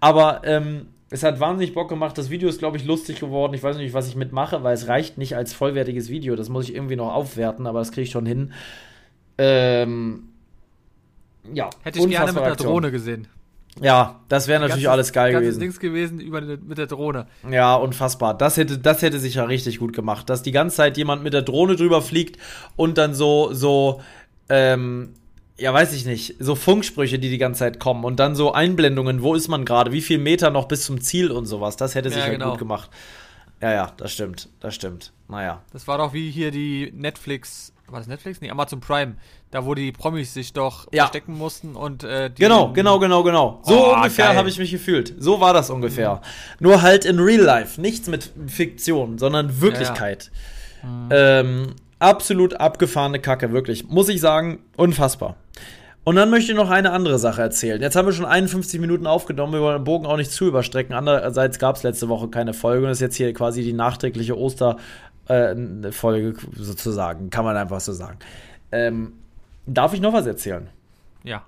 Aber ähm, es hat wahnsinnig Bock gemacht. Das Video ist, glaube ich, lustig geworden. Ich weiß nicht, was ich mitmache, weil es reicht nicht als vollwertiges Video. Das muss ich irgendwie noch aufwerten, aber das kriege ich schon hin. Ähm, ja. Hätte ich gerne mit der Drohne gesehen. Ja, das wäre natürlich ganzes, alles geil gewesen. Dings gewesen über, mit der Drohne. Ja, unfassbar. Das hätte, das hätte sich ja richtig gut gemacht, dass die ganze Zeit jemand mit der Drohne drüber fliegt und dann so, so, ähm, ja, weiß ich nicht, so Funksprüche, die die ganze Zeit kommen und dann so Einblendungen, wo ist man gerade, wie viel Meter noch bis zum Ziel und sowas. Das hätte sich ja, halt genau. gut gemacht. Ja, ja, das stimmt, das stimmt. Naja. Das war doch wie hier die Netflix, war das Netflix? Nee, Amazon Prime. Da, wo die Promis sich doch ja. verstecken mussten und äh, Genau, genau, genau, genau. So oh, ungefähr habe ich mich gefühlt. So war das ungefähr. Mhm. Nur halt in Real Life. Nichts mit Fiktion, sondern Wirklichkeit. Ja, ja. Mhm. Ähm, absolut abgefahrene Kacke, wirklich. Muss ich sagen, unfassbar. Und dann möchte ich noch eine andere Sache erzählen. Jetzt haben wir schon 51 Minuten aufgenommen, wir wollen den Bogen auch nicht zu überstrecken. Andererseits gab es letzte Woche keine Folge und das ist jetzt hier quasi die nachträgliche Osterfolge äh, sozusagen. Kann man einfach so sagen. Ähm, darf ich noch was erzählen? Ja.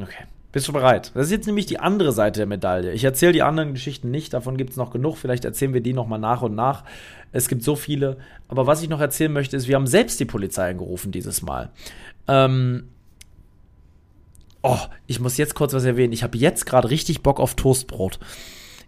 Okay. Bist du bereit? Das ist jetzt nämlich die andere Seite der Medaille. Ich erzähle die anderen Geschichten nicht, davon gibt es noch genug. Vielleicht erzählen wir die nochmal nach und nach. Es gibt so viele. Aber was ich noch erzählen möchte, ist, wir haben selbst die Polizei angerufen dieses Mal. Ähm, Oh, ich muss jetzt kurz was erwähnen. Ich habe jetzt gerade richtig Bock auf Toastbrot.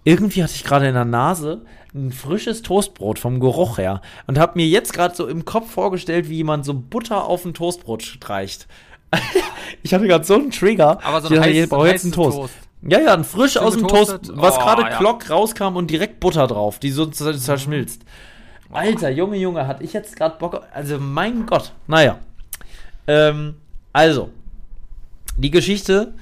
Irgendwie hatte ich gerade in der Nase ein frisches Toastbrot vom Geruch her und habe mir jetzt gerade so im Kopf vorgestellt, wie jemand so Butter auf ein Toastbrot streicht. ich hatte gerade so einen Trigger. Aber so ein heiß, ich brauche jetzt einen Toast. Toast. Ja, ja, ein frisch aus dem Toast, was oh, gerade ja. Glock rauskam und direkt Butter drauf, die so zerschmilzt. Alter, Junge, Junge, hatte ich jetzt gerade Bock. Also, mein Gott. Naja. Ähm, also, die Geschichte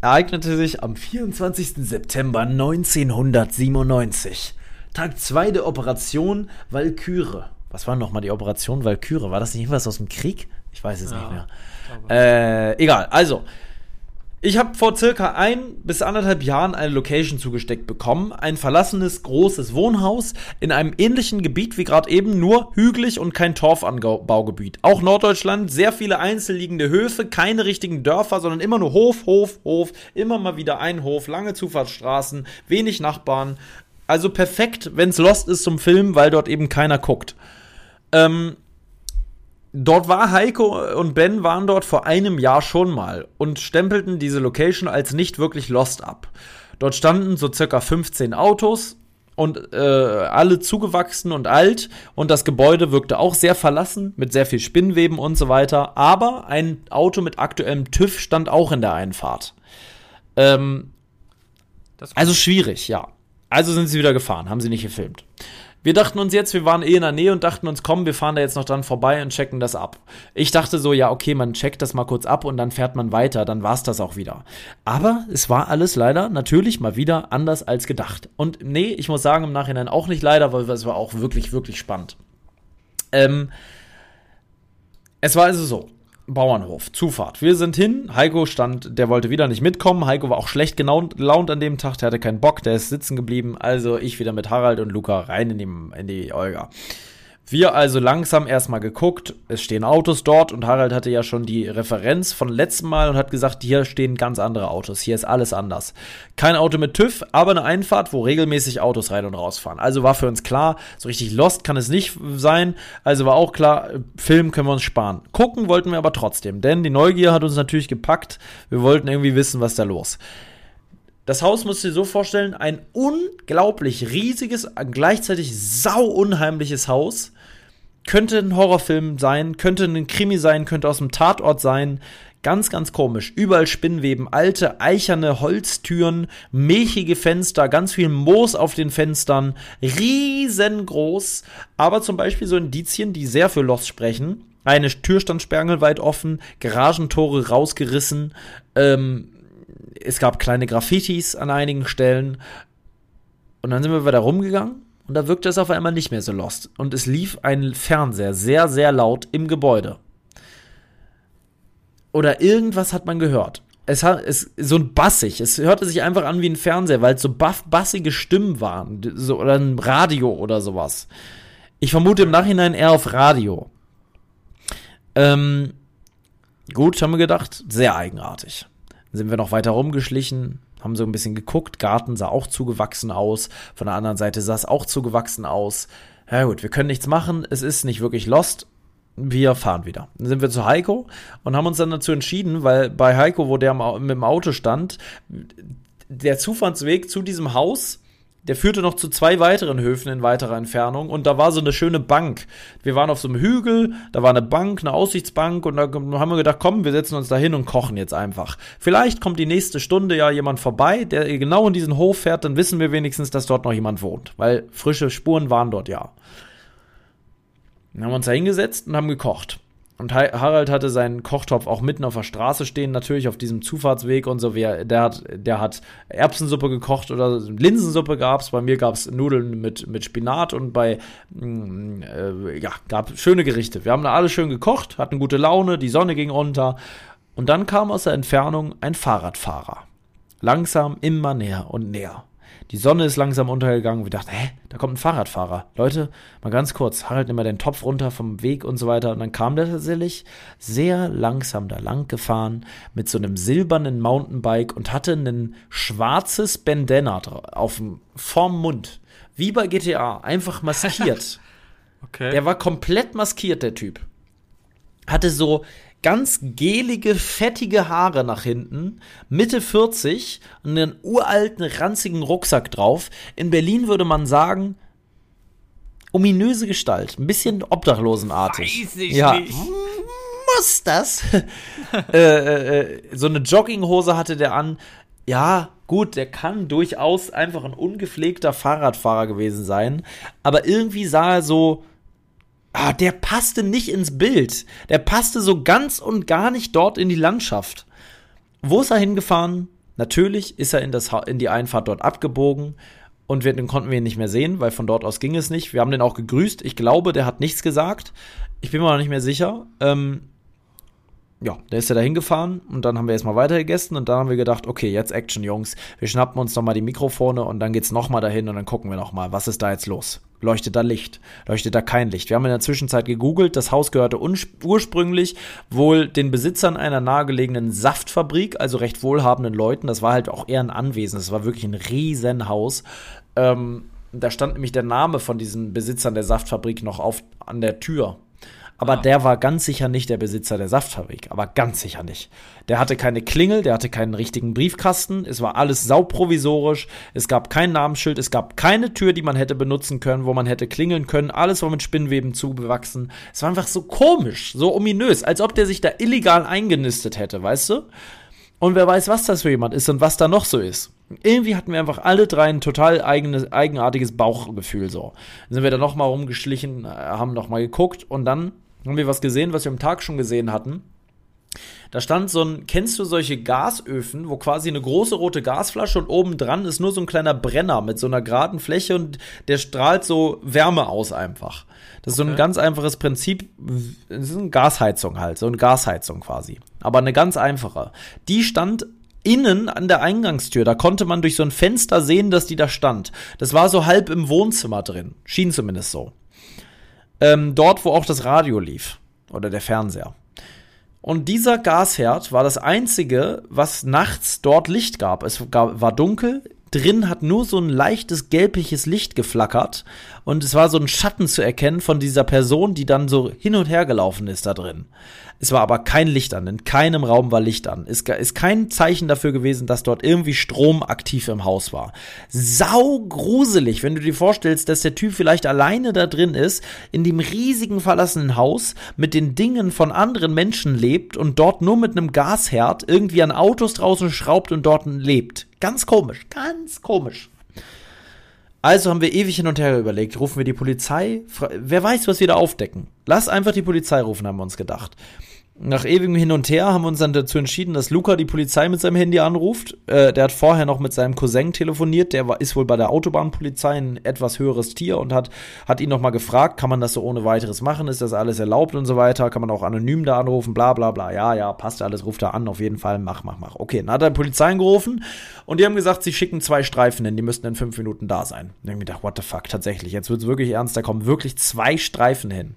ereignete sich am 24. September 1997. Tag 2 der Operation Valkyrie. Was war nochmal die Operation Valkyrie? War das nicht irgendwas aus dem Krieg? Ich weiß es ja, nicht mehr. Äh, egal, also. Ich habe vor circa ein bis anderthalb Jahren eine Location zugesteckt bekommen. Ein verlassenes, großes Wohnhaus in einem ähnlichen Gebiet wie gerade eben, nur hügelig und kein Torfanbaugebiet. Auch Norddeutschland, sehr viele einzelliegende Höfe, keine richtigen Dörfer, sondern immer nur Hof, Hof, Hof, immer mal wieder ein Hof, lange Zufahrtsstraßen, wenig Nachbarn. Also perfekt, wenn's Lost ist zum Film, weil dort eben keiner guckt. Ähm, Dort war Heiko und Ben waren dort vor einem Jahr schon mal und stempelten diese Location als nicht wirklich Lost ab. Dort standen so circa 15 Autos und äh, alle zugewachsen und alt und das Gebäude wirkte auch sehr verlassen mit sehr viel Spinnweben und so weiter. Aber ein Auto mit aktuellem TÜV stand auch in der Einfahrt. Ähm, also schwierig, ja. Also sind sie wieder gefahren, haben sie nicht gefilmt. Wir dachten uns jetzt, wir waren eh in der Nähe und dachten uns, komm, wir fahren da jetzt noch dran vorbei und checken das ab. Ich dachte so, ja, okay, man checkt das mal kurz ab und dann fährt man weiter, dann war's das auch wieder. Aber es war alles leider natürlich mal wieder anders als gedacht. Und nee, ich muss sagen, im Nachhinein auch nicht leider, weil es war auch wirklich, wirklich spannend. Ähm, es war also so. Bauernhof, Zufahrt. Wir sind hin. Heiko stand, der wollte wieder nicht mitkommen. Heiko war auch schlecht gelaunt an dem Tag, der hatte keinen Bock, der ist sitzen geblieben. Also ich wieder mit Harald und Luca rein in die, in die Olga. Wir also langsam erstmal geguckt, es stehen Autos dort und Harald hatte ja schon die Referenz von letztem Mal und hat gesagt, hier stehen ganz andere Autos, hier ist alles anders. Kein Auto mit TÜV, aber eine Einfahrt, wo regelmäßig Autos rein und rausfahren. Also war für uns klar, so richtig lost kann es nicht sein, also war auch klar, Film können wir uns sparen. Gucken wollten wir aber trotzdem, denn die Neugier hat uns natürlich gepackt, wir wollten irgendwie wissen, was da los. Das Haus musst du dir so vorstellen, ein unglaublich riesiges, gleichzeitig sau unheimliches Haus könnte ein Horrorfilm sein, könnte ein Krimi sein, könnte aus dem Tatort sein. Ganz, ganz komisch. Überall Spinnweben, alte, eicherne Holztüren, milchige Fenster, ganz viel Moos auf den Fenstern, riesengroß. Aber zum Beispiel so Indizien, die sehr für Lost sprechen. Eine Tür stand sperrangelweit offen, Garagentore rausgerissen, ähm, es gab kleine Graffitis an einigen Stellen. Und dann sind wir wieder rumgegangen und da wirkte es auf einmal nicht mehr so lost. Und es lief ein Fernseher sehr, sehr laut im Gebäude. Oder irgendwas hat man gehört. Es hat es, so ein bassig. Es hörte sich einfach an wie ein Fernseher, weil es so baff, bassige Stimmen waren. So, oder ein Radio oder sowas. Ich vermute im Nachhinein eher auf Radio. Ähm, gut, haben wir gedacht. Sehr eigenartig. Dann sind wir noch weiter rumgeschlichen, haben so ein bisschen geguckt. Garten sah auch zugewachsen aus. Von der anderen Seite sah es auch zugewachsen aus. Ja gut, wir können nichts machen. Es ist nicht wirklich lost. Wir fahren wieder. Dann sind wir zu Heiko und haben uns dann dazu entschieden, weil bei Heiko, wo der mit dem Auto stand, der Zufahrtsweg zu diesem Haus der führte noch zu zwei weiteren Höfen in weiterer Entfernung und da war so eine schöne Bank. Wir waren auf so einem Hügel, da war eine Bank, eine Aussichtsbank und da haben wir gedacht, komm, wir setzen uns da hin und kochen jetzt einfach. Vielleicht kommt die nächste Stunde ja jemand vorbei, der genau in diesen Hof fährt, dann wissen wir wenigstens, dass dort noch jemand wohnt, weil frische Spuren waren dort ja. Dann haben wir uns da hingesetzt und haben gekocht. Und Harald hatte seinen Kochtopf auch mitten auf der Straße stehen, natürlich auf diesem Zufahrtsweg und so. Der hat, der hat Erbsensuppe gekocht oder Linsensuppe gab es. Bei mir gab es Nudeln mit, mit Spinat und bei, mm, äh, ja, gab schöne Gerichte. Wir haben da alles schön gekocht, hatten gute Laune, die Sonne ging runter. Und dann kam aus der Entfernung ein Fahrradfahrer. Langsam immer näher und näher. Die Sonne ist langsam untergegangen. Wir dachten, hä, da kommt ein Fahrradfahrer. Leute, mal ganz kurz, Harald nimm mal den Topf runter vom Weg und so weiter. Und dann kam der tatsächlich sehr langsam da lang gefahren mit so einem silbernen Mountainbike und hatte ein schwarzes Bandana auf dem, vorm Mund. Wie bei GTA, einfach maskiert. okay. Der war komplett maskiert, der Typ. Hatte so ganz gelige, fettige Haare nach hinten, Mitte 40 und einen uralten, ranzigen Rucksack drauf. In Berlin würde man sagen, ominöse Gestalt, ein bisschen obdachlosenartig. Weiß ich ja. nicht. Muss das? äh, äh, äh, so eine Jogginghose hatte der an. Ja, gut, der kann durchaus einfach ein ungepflegter Fahrradfahrer gewesen sein, aber irgendwie sah er so ah, der passte nicht ins Bild. Der passte so ganz und gar nicht dort in die Landschaft. Wo ist er hingefahren? Natürlich ist er in, das, in die Einfahrt dort abgebogen und wir, den konnten wir ihn nicht mehr sehen, weil von dort aus ging es nicht. Wir haben den auch gegrüßt. Ich glaube, der hat nichts gesagt. Ich bin mir noch nicht mehr sicher. Ähm, ja, der ist ja da hingefahren und dann haben wir erstmal weiter gegessen und dann haben wir gedacht, okay, jetzt Action, Jungs. Wir schnappen uns nochmal die Mikrofone und dann geht's nochmal dahin und dann gucken wir nochmal, was ist da jetzt los? Leuchtet da Licht? Leuchtet da kein Licht? Wir haben in der Zwischenzeit gegoogelt, das Haus gehörte ursprünglich wohl den Besitzern einer nahegelegenen Saftfabrik, also recht wohlhabenden Leuten. Das war halt auch eher ein Anwesen, das war wirklich ein Riesenhaus. Ähm, da stand nämlich der Name von diesen Besitzern der Saftfabrik noch auf, an der Tür aber ah. der war ganz sicher nicht der Besitzer der Saftfabrik, aber ganz sicher nicht. Der hatte keine Klingel, der hatte keinen richtigen Briefkasten, es war alles sauprovisorisch, es gab kein Namensschild, es gab keine Tür, die man hätte benutzen können, wo man hätte klingeln können, alles war mit Spinnweben zubewachsen. Es war einfach so komisch, so ominös, als ob der sich da illegal eingenistet hätte, weißt du? Und wer weiß, was das für jemand ist und was da noch so ist. Irgendwie hatten wir einfach alle drei ein total eigenes, eigenartiges Bauchgefühl so. Dann sind wir da nochmal rumgeschlichen, äh, haben nochmal geguckt und dann haben wir was gesehen, was wir am Tag schon gesehen hatten. Da stand so ein, kennst du solche Gasöfen, wo quasi eine große rote Gasflasche und oben dran ist nur so ein kleiner Brenner mit so einer geraden Fläche und der strahlt so Wärme aus einfach. Das ist okay. so ein ganz einfaches Prinzip, das ist eine Gasheizung halt, so eine Gasheizung quasi. Aber eine ganz einfache. Die stand innen an der Eingangstür, da konnte man durch so ein Fenster sehen, dass die da stand. Das war so halb im Wohnzimmer drin, schien zumindest so ähm, dort, wo auch das Radio lief oder der Fernseher. Und dieser Gasherd war das einzige, was nachts dort Licht gab. Es gab, war dunkel, drin hat nur so ein leichtes gelbliches Licht geflackert und es war so ein Schatten zu erkennen von dieser Person, die dann so hin und her gelaufen ist da drin. Es war aber kein Licht an, in keinem Raum war Licht an. Es ist kein Zeichen dafür gewesen, dass dort irgendwie Strom aktiv im Haus war. Sau gruselig, wenn du dir vorstellst, dass der Typ vielleicht alleine da drin ist, in dem riesigen verlassenen Haus mit den Dingen von anderen Menschen lebt und dort nur mit einem Gasherd irgendwie an Autos draußen schraubt und dort lebt. Ganz komisch, ganz komisch. Also haben wir ewig hin und her überlegt, rufen wir die Polizei? Wer weiß, was wir da aufdecken? Lass einfach die Polizei rufen, haben wir uns gedacht nach ewigem Hin und Her haben wir uns dann dazu entschieden, dass Luca die Polizei mit seinem Handy anruft. Äh, der hat vorher noch mit seinem Cousin telefoniert. Der war, ist wohl bei der Autobahnpolizei ein etwas höheres Tier und hat, hat ihn nochmal gefragt, kann man das so ohne weiteres machen? Ist das alles erlaubt und so weiter? Kann man auch anonym da anrufen? Bla, bla, bla. Ja, ja, passt alles, ruft er an, auf jeden Fall. Mach, mach, mach. Okay, dann hat er die Polizei angerufen und die haben gesagt, sie schicken zwei Streifen hin. Die müssten in fünf Minuten da sein. Dann habe ich gedacht, what the fuck, tatsächlich. Jetzt wird es wirklich ernst. Da kommen wirklich zwei Streifen hin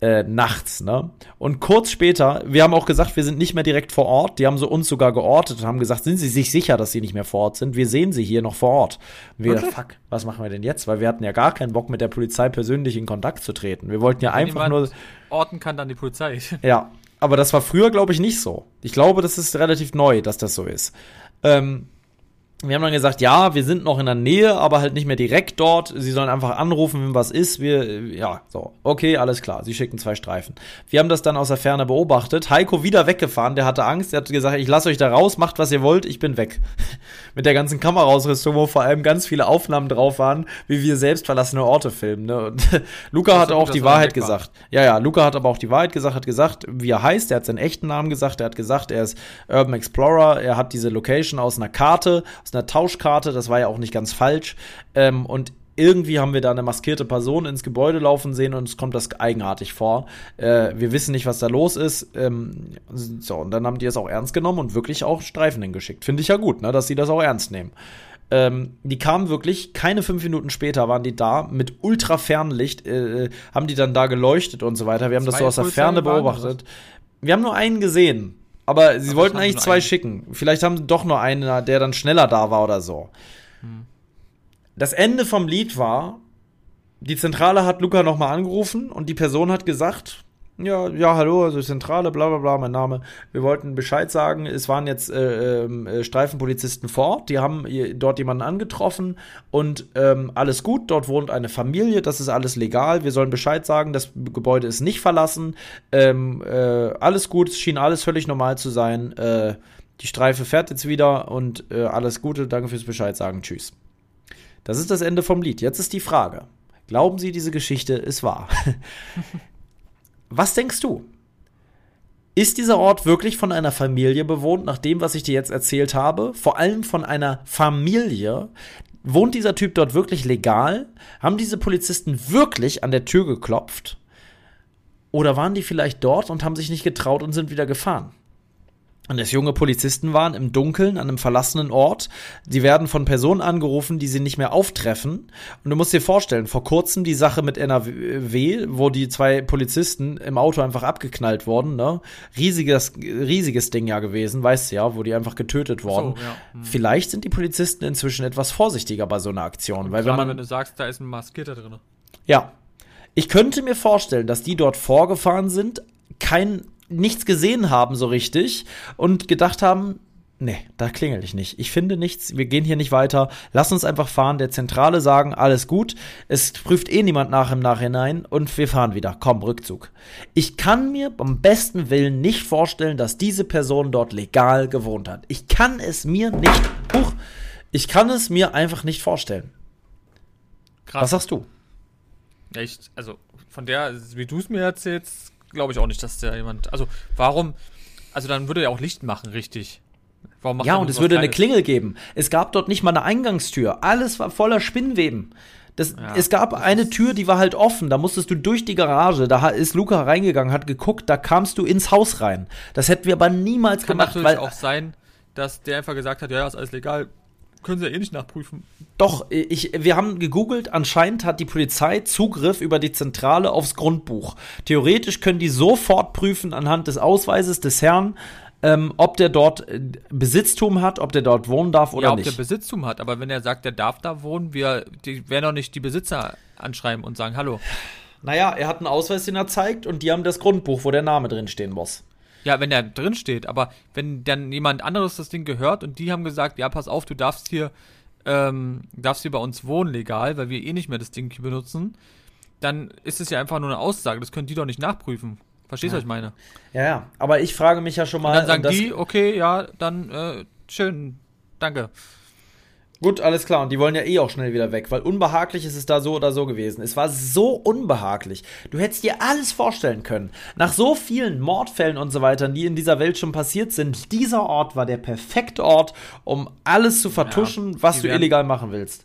äh, nachts, ne? Und kurz später, wir haben auch gesagt, wir sind nicht mehr direkt vor Ort. Die haben so uns sogar geortet und haben gesagt, sind Sie sich sicher, dass Sie nicht mehr vor Ort sind? Wir sehen Sie hier noch vor Ort. Und wir, okay. fuck, was machen wir denn jetzt? Weil wir hatten ja gar keinen Bock, mit der Polizei persönlich in Kontakt zu treten. Wir wollten ja Wenn einfach nur. Orten kann dann die Polizei. Ja, aber das war früher, glaube ich, nicht so. Ich glaube, das ist relativ neu, dass das so ist. Ähm, wir haben dann gesagt, ja, wir sind noch in der Nähe, aber halt nicht mehr direkt dort. Sie sollen einfach anrufen, wenn was ist. Wir, ja, so, okay, alles klar. Sie schicken zwei Streifen. Wir haben das dann aus der Ferne beobachtet. Heiko wieder weggefahren, der hatte Angst. Der hat gesagt, ich lasse euch da raus, macht was ihr wollt, ich bin weg. Mit der ganzen Kameraausrüstung, wo vor allem ganz viele Aufnahmen drauf waren, wie wir selbst verlassene Orte filmen. Ne? Und Luca hat auch die Wahrheit gesagt. Ja, ja, Luca hat aber auch die Wahrheit gesagt, hat gesagt, wie er heißt. Er hat seinen echten Namen gesagt. Er hat gesagt, er ist Urban Explorer. Er hat diese Location aus einer Karte, aus einer Tauschkarte, das war ja auch nicht ganz falsch. Ähm, und irgendwie haben wir da eine maskierte Person ins Gebäude laufen sehen und es kommt das eigenartig vor. Äh, wir wissen nicht, was da los ist. Ähm, so, und dann haben die es auch ernst genommen und wirklich auch Streifen hingeschickt. Finde ich ja gut, ne, dass sie das auch ernst nehmen. Ähm, die kamen wirklich, keine fünf Minuten später waren die da, mit Ultrafernlicht, äh, haben die dann da geleuchtet und so weiter. Wir haben Zwei das so aus der Ferne beobachtet. Wir haben nur einen gesehen. Aber sie Aber wollten eigentlich zwei einen. schicken. Vielleicht haben sie doch nur einen, der dann schneller da war oder so. Hm. Das Ende vom Lied war, die Zentrale hat Luca nochmal angerufen und die Person hat gesagt, ja, ja, hallo, also Zentrale, bla bla bla, mein Name. Wir wollten Bescheid sagen, es waren jetzt äh, ähm, äh, Streifenpolizisten vor Ort, die haben dort jemanden angetroffen und ähm, alles gut, dort wohnt eine Familie, das ist alles legal, wir sollen Bescheid sagen, das Gebäude ist nicht verlassen, ähm, äh, alles gut, es schien alles völlig normal zu sein, äh, die Streife fährt jetzt wieder und äh, alles Gute, danke fürs Bescheid sagen, tschüss. Das ist das Ende vom Lied. Jetzt ist die Frage, Glauben Sie, diese Geschichte ist wahr. Was denkst du? Ist dieser Ort wirklich von einer Familie bewohnt, nach dem, was ich dir jetzt erzählt habe? Vor allem von einer Familie. Wohnt dieser Typ dort wirklich legal? Haben diese Polizisten wirklich an der Tür geklopft? Oder waren die vielleicht dort und haben sich nicht getraut und sind wieder gefahren? Und es junge Polizisten waren im Dunkeln an einem verlassenen Ort. Die werden von Personen angerufen, die sie nicht mehr auftreffen. Und du musst dir vorstellen, vor kurzem die Sache mit NRW, wo die zwei Polizisten im Auto einfach abgeknallt wurden, ne? Riesiges, riesiges Ding ja gewesen, weißt du ja, wo die einfach getötet wurden. So, ja. hm. Vielleicht sind die Polizisten inzwischen etwas vorsichtiger bei so einer Aktion. weil wenn man, wenn du sagst, da ist ein Maskierter drin. Ja. Ich könnte mir vorstellen, dass die dort vorgefahren sind, kein nichts gesehen haben so richtig und gedacht haben, nee, da klingel ich nicht. Ich finde nichts, wir gehen hier nicht weiter. Lass uns einfach fahren, der Zentrale sagen, alles gut. Es prüft eh niemand nach im Nachhinein und wir fahren wieder. Komm, Rückzug. Ich kann mir beim besten Willen nicht vorstellen, dass diese Person dort legal gewohnt hat. Ich kann es mir nicht, huch, ich kann es mir einfach nicht vorstellen. Krass. Was sagst du? Echt, also von der, wie du es mir erzählst, glaube ich auch nicht, dass der jemand. Also, warum. Also, dann würde er auch Licht machen, richtig. Warum macht ja, und es würde eine Klingel geben. Es gab dort nicht mal eine Eingangstür. Alles war voller Spinnweben. Das, ja, es gab eine Tür, die war halt offen. Da musstest du durch die Garage. Da ist Luca reingegangen, hat geguckt. Da kamst du ins Haus rein. Das hätten wir aber niemals Kann gemacht. Kann natürlich auch sein, dass der einfach gesagt hat: Ja, ja, ist alles legal können sie ja eh nicht nachprüfen. Doch, ich, wir haben gegoogelt, anscheinend hat die Polizei Zugriff über die Zentrale aufs Grundbuch. Theoretisch können die sofort prüfen anhand des Ausweises des Herrn, ähm, ob der dort äh, Besitztum hat, ob der dort wohnen darf oder ja, ob nicht. ob der Besitztum hat, aber wenn er sagt, der darf da wohnen, wir die werden doch nicht die Besitzer anschreiben und sagen, hallo. Naja, er hat einen Ausweis, den er zeigt und die haben das Grundbuch, wo der Name drin stehen muss. Ja, wenn der drin steht, aber wenn dann jemand anderes das Ding gehört und die haben gesagt, ja, pass auf, du darfst hier, ähm, darfst hier bei uns wohnen legal, weil wir eh nicht mehr das Ding benutzen, dann ist es ja einfach nur eine Aussage. Das können die doch nicht nachprüfen. Verstehst du, ja. was ich meine? Ja, ja. Aber ich frage mich ja schon mal. Und dann sagen die, okay, ja, dann äh, schön, danke. Gut, alles klar. Und die wollen ja eh auch schnell wieder weg, weil unbehaglich ist es da so oder so gewesen. Es war so unbehaglich. Du hättest dir alles vorstellen können. Nach so vielen Mordfällen und so weiter, die in dieser Welt schon passiert sind, dieser Ort war der perfekte Ort, um alles zu vertuschen, ja, was du illegal machen willst.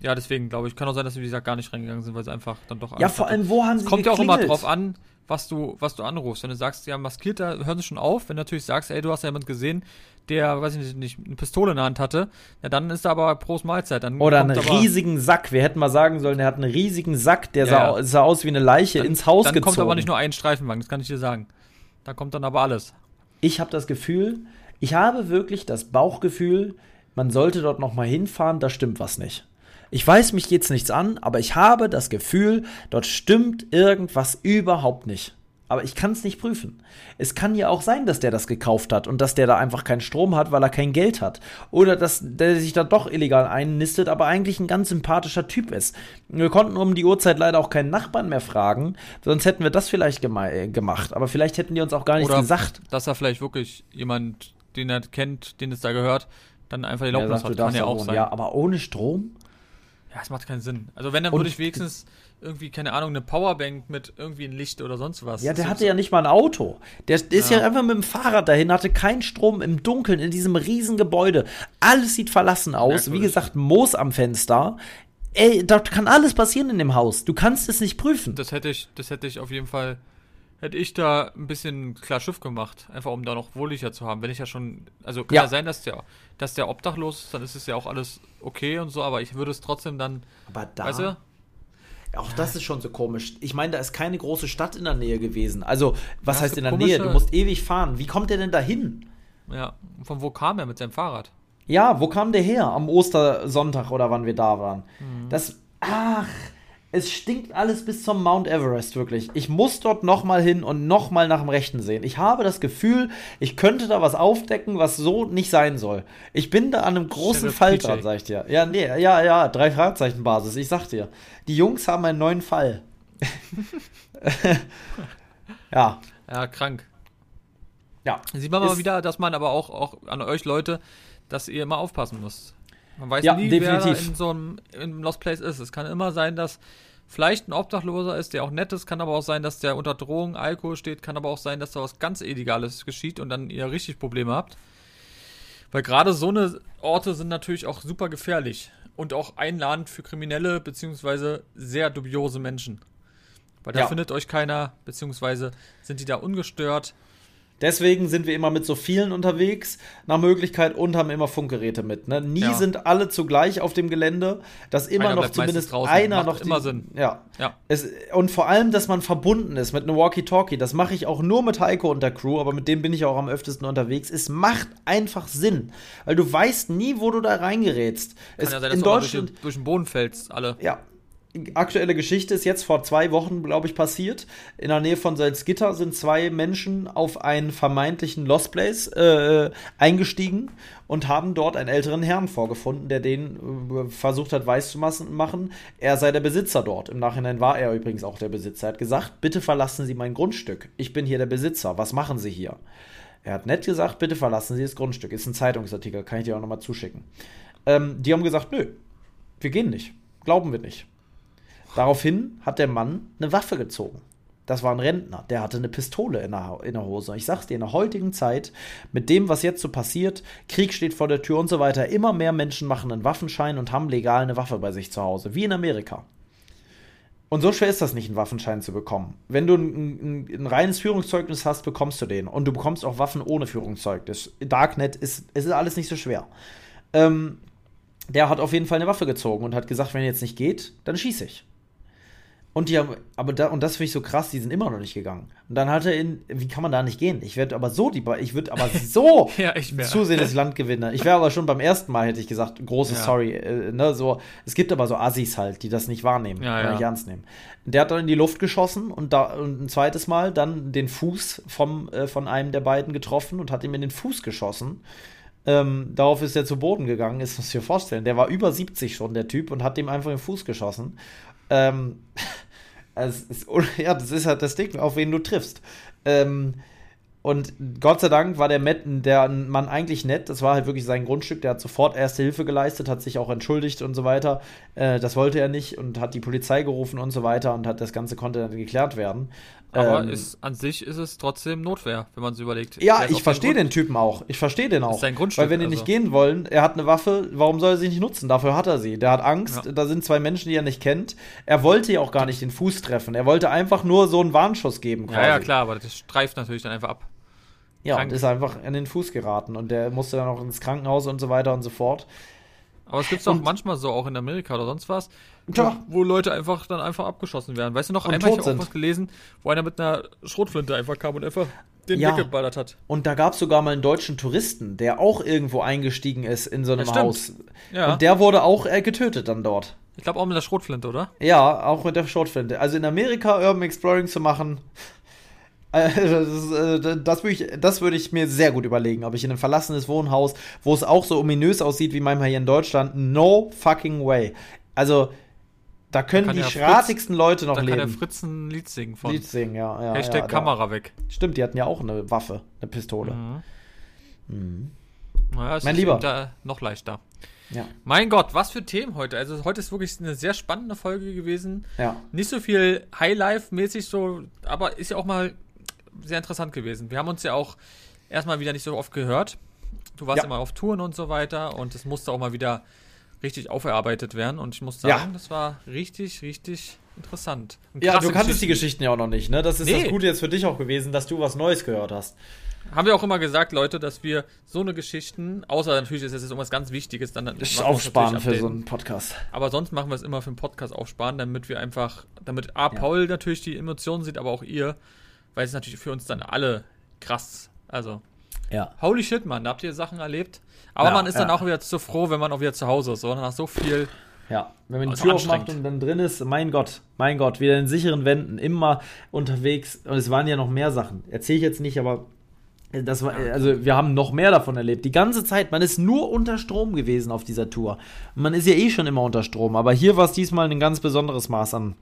Ja, deswegen glaube ich, kann auch sein, dass sie, wie gesagt, gar nicht reingegangen sind, weil sie einfach dann doch. Ja, vor allem, wo haben sie Es kommt ja auch immer drauf an, was du, was du anrufst. Wenn du sagst, ja, maskiert, da hören sie schon auf. Wenn du natürlich sagst, ey, du hast ja jemand gesehen, der, weiß ich nicht, eine Pistole in der Hand hatte, ja, dann ist da aber Prost Mahlzeit. Dann Oder einen riesigen Sack. Wir hätten mal sagen sollen, er hat einen riesigen Sack, der ja, sah, sah, aus wie eine Leiche dann, ins Haus dann gezogen. Dann kommt aber nicht nur ein Streifenwagen, das kann ich dir sagen. Da kommt dann aber alles. Ich habe das Gefühl, ich habe wirklich das Bauchgefühl, man sollte dort noch mal hinfahren, da stimmt was nicht. Ich weiß, mich geht's nichts an, aber ich habe das Gefühl, dort stimmt irgendwas überhaupt nicht. Aber ich kann es nicht prüfen. Es kann ja auch sein, dass der das gekauft hat und dass der da einfach keinen Strom hat, weil er kein Geld hat. Oder dass der sich da doch illegal einnistet, aber eigentlich ein ganz sympathischer Typ ist. Wir konnten um die Uhrzeit leider auch keinen Nachbarn mehr fragen, sonst hätten wir das vielleicht äh, gemacht. Aber vielleicht hätten die uns auch gar nichts Oder gesagt. Dass er vielleicht wirklich jemand, den er kennt, den es da gehört, dann einfach die Erlaubnis hat. Kann ja auch sein. Ja, aber ohne Strom? Ja, es macht keinen Sinn. Also wenn, dann würde ich wenigstens irgendwie, keine Ahnung, eine Powerbank mit irgendwie ein Licht oder sonst was. Ja, der hatte so. ja nicht mal ein Auto. Der ist ja. ja. einfach mit dem Fahrrad dahin, hatte keinen Strom im Dunkeln in diesem riesen Gebäude. Alles sieht verlassen aus. Wie gesagt, Moos am Fenster. Ey, da kann alles passieren in dem Haus. Du kannst es nicht prüfen. Das hätte ich, das hätte ich auf jeden Fall, hätte ich da ein bisschen klar Schiff gemacht. Einfach um da noch wohliger zu haben. Wenn ich ja schon, also kann ja, ja sein, dass der, dass der obdachlos ist, dann ist es ja auch alles okay und so, aber ich würde es trotzdem dann, aber da, weißt du, auch das ist schon so komisch. Ich meine, da ist keine große Stadt in der Nähe gewesen. Also, was ja, heißt in der Nähe? Du musst ewig fahren. Wie kommt der denn da hin? Ja, von wo kam er mit seinem Fahrrad? Ja, wo kam der her? Am Ostersonntag oder wann wir da waren. Mhm. Das. Ach, es stinkt alles bis zum Mount Everest, wirklich. Ich muss dort nochmal hin und nochmal nach dem Rechten sehen. Ich habe das Gefühl, ich könnte da was aufdecken, was so nicht sein soll. Ich bin da an einem großen Fall dran, sag ich dir. Ja, nee, ja, ja, drei Fragezeichen Basis, ich sag dir. Die Jungs haben einen neuen Fall. ja. Ja, krank. Ja. Sieht man mal wieder, dass man aber auch, auch an euch Leute, dass ihr immer aufpassen müsst. Man weiß Ja, nie, wer definitiv. in so einem in Lost Place ist. Es kann immer sein, dass vielleicht ein Obdachloser ist, der auch nett ist, kann aber auch sein, dass der unter Drogen, Alkohol steht, kann aber auch sein, dass da was ganz Illegales geschieht und dann ihr richtig Probleme habt. Weil gerade so eine Orte sind natürlich auch super gefährlich und auch einladend für Kriminelle beziehungsweise sehr dubiose Menschen. Weil da Ja. findet euch keiner, beziehungsweise sind die da ungestört. Deswegen sind wir immer mit so vielen unterwegs, nach Möglichkeit, und haben immer Funkgeräte mit. Ne? Nie Ja. sind alle zugleich auf dem Gelände, dass immer Einer noch zumindest einer Macht noch immer die, Sinn. Ja. Ja. Es, und vor allem, dass man verbunden ist mit einem Walkie-Talkie. Das mache ich auch nur mit Heiko und der Crew, aber mit dem bin ich auch am öftesten unterwegs. Es macht einfach Sinn, weil du weißt nie, wo du da reingerätst. Kann Es, ja sein, dass in du durch, Deutschland, den- durch den Boden fällst, alle. ja. Aktuelle Geschichte ist jetzt vor zwei Wochen, glaube ich, passiert. In der Nähe von Salzgitter sind zwei Menschen auf einen vermeintlichen Lost Place äh, eingestiegen und haben dort einen älteren Herrn vorgefunden, der den äh, versucht hat, weiß zu machen. Er sei der Besitzer dort. Im Nachhinein war er übrigens auch der Besitzer. Er hat gesagt, bitte verlassen Sie mein Grundstück. Ich bin hier der Besitzer. Was machen Sie hier? Er hat nett gesagt, bitte verlassen Sie das Grundstück. Ist ein Zeitungsartikel, kann ich dir auch nochmal zuschicken. Ähm, die haben gesagt, nö, wir gehen nicht. Glauben wir nicht. Daraufhin hat der Mann eine Waffe gezogen. Das war ein Rentner, der hatte eine Pistole in der, in der Hose. Ich sag's dir, in der heutigen Zeit, mit dem, was jetzt so passiert, Krieg steht vor der Tür und so weiter, immer mehr Menschen machen einen Waffenschein und haben legal eine Waffe bei sich zu Hause, wie in Amerika. Und so schwer ist das nicht, einen Waffenschein zu bekommen. Wenn du ein, ein, ein reines Führungszeugnis hast, bekommst du den. Und du bekommst auch Waffen ohne Führungszeugnis. Darknet ist, es ist alles nicht so schwer. Ähm, der hat auf jeden Fall eine Waffe gezogen und hat gesagt, wenn jetzt nicht geht, dann schieße ich. Und die haben, aber da, und das finde ich so krass, die sind immer noch nicht gegangen. Und dann hat er in, wie kann man da nicht gehen? Ich werde aber so die, ich würde aber so Ja, ich zusehen, das Land gewinne. Ich wäre aber schon beim ersten Mal, hätte ich gesagt, großes Ja. Sorry, äh, ne, so, es gibt aber so Assis halt, die das nicht wahrnehmen, Ja, ja. nicht ernst nehmen. Der hat dann in die Luft geschossen und da, und ein zweites Mal dann den Fuß vom, äh, von einem der beiden getroffen und hat ihm in den Fuß geschossen. Ähm, darauf ist er zu Boden gegangen, ist muss ich dir vorstellen. Der war über 70 schon, der Typ, und hat ihm einfach in den Fuß geschossen. Ähm, es ist, ja, das ist halt das Ding, auf wen du triffst. Ähm, und Gott sei Dank war der, Met, der Mann eigentlich nett. Das war halt wirklich sein Grundstück. Der hat sofort Erste Hilfe geleistet, hat sich auch entschuldigt und so weiter. Äh, das wollte er nicht und hat die Polizei gerufen und so weiter und hat das Ganze konnte dann geklärt werden. Aber Ähm, ist, an sich ist es trotzdem Notwehr, wenn man es überlegt. ja, ist ich verstehe den Typen auch. Ich verstehe den auch. sein Grundstück, Weil wenn die also. nicht gehen wollen, er hat eine Waffe, warum soll er sie nicht nutzen? Dafür hat er sie. Der hat Angst, Ja. da sind zwei Menschen, die er nicht kennt. Er wollte ja auch gar nicht den Fuß treffen. Er wollte einfach nur so einen Warnschuss geben. Grund. Ja, ja, klar, aber das streift natürlich dann einfach ab. Ja, Krank. und ist einfach an den Fuß geraten. Und der musste dann auch ins Krankenhaus und so weiter und so fort. Aber es gibt es auch manchmal so, auch in Amerika oder sonst was, Tja. wo, wo Leute einfach dann einfach abgeschossen werden. Weißt du noch, Und einmal ich habe auch was gelesen, wo einer mit einer Schrotflinte einfach kam und einfach den Ja. weggeballert hat. Und da gab es sogar mal einen deutschen Touristen, der auch irgendwo eingestiegen ist in so einem Ja. Haus. Ja. Und der wurde auch äh, getötet dann dort. Ich glaube auch mit der Schrotflinte, oder? Ja, auch mit der Schrotflinte. Also in Amerika Urban Exploring zu machen, äh, das, äh, das, würde ich, das würde ich mir sehr gut überlegen, ob ich in ein verlassenes Wohnhaus, wo es auch so ominös aussieht wie manchmal hier in Deutschland, no fucking way. Also, da können kann die ja Fritz- schratigsten Leute noch da kann der leben. Fritz ein Lied singen von Lied singen, ja. ja Hashtag ja, Kamera weg. Da. Stimmt, die hatten ja auch eine Waffe, eine Pistole. Mhm. Naja, es Mein ist Lieber. Da noch leichter. Ja, Mein Gott, was für Themen heute. Also heute ist wirklich eine sehr spannende Folge gewesen. ja. Nicht so viel Highlife-mäßig so, aber ist ja auch mal sehr interessant gewesen. Wir haben uns ja auch erstmal wieder nicht so oft gehört. Du warst Ja. immer auf Touren und so weiter und es musste auch mal wieder richtig auferarbeitet werden und ich muss Ja. sagen, das war richtig, richtig interessant. Ja, du kanntest die Geschichten. Ja auch noch nicht, ne? Das ist Nee. das Gute jetzt für dich auch gewesen, dass du was Neues gehört hast. Haben wir auch immer gesagt, Leute, dass wir so eine Geschichten, außer natürlich ist es jetzt irgendwas ganz Wichtiges, dann Das ist aufsparen für so einen Podcast. Aber sonst machen wir es immer für einen Podcast aufsparen, damit wir einfach, damit A, Paul natürlich die Emotionen sieht, aber auch ihr, weil es natürlich für uns dann alle krass. Also, Ja. holy shit, Mann, da habt ihr Sachen erlebt. Aber Ja, man ist dann ja. auch wieder so froh, wenn man auch wieder zu Hause ist, oder? Nach so viel. Ja, wenn man die Also Tür aufmacht und dann drin ist, mein Gott, mein Gott, wieder in sicheren Wänden, immer unterwegs. Und es waren ja noch mehr Sachen. Erzähle ich jetzt nicht, aber das war, also wir haben noch mehr davon erlebt. Die ganze Zeit, man ist nur unter Strom gewesen auf dieser Tour. Man ist ja eh schon immer unter Strom, aber hier war es diesmal ein ganz besonderes Maß an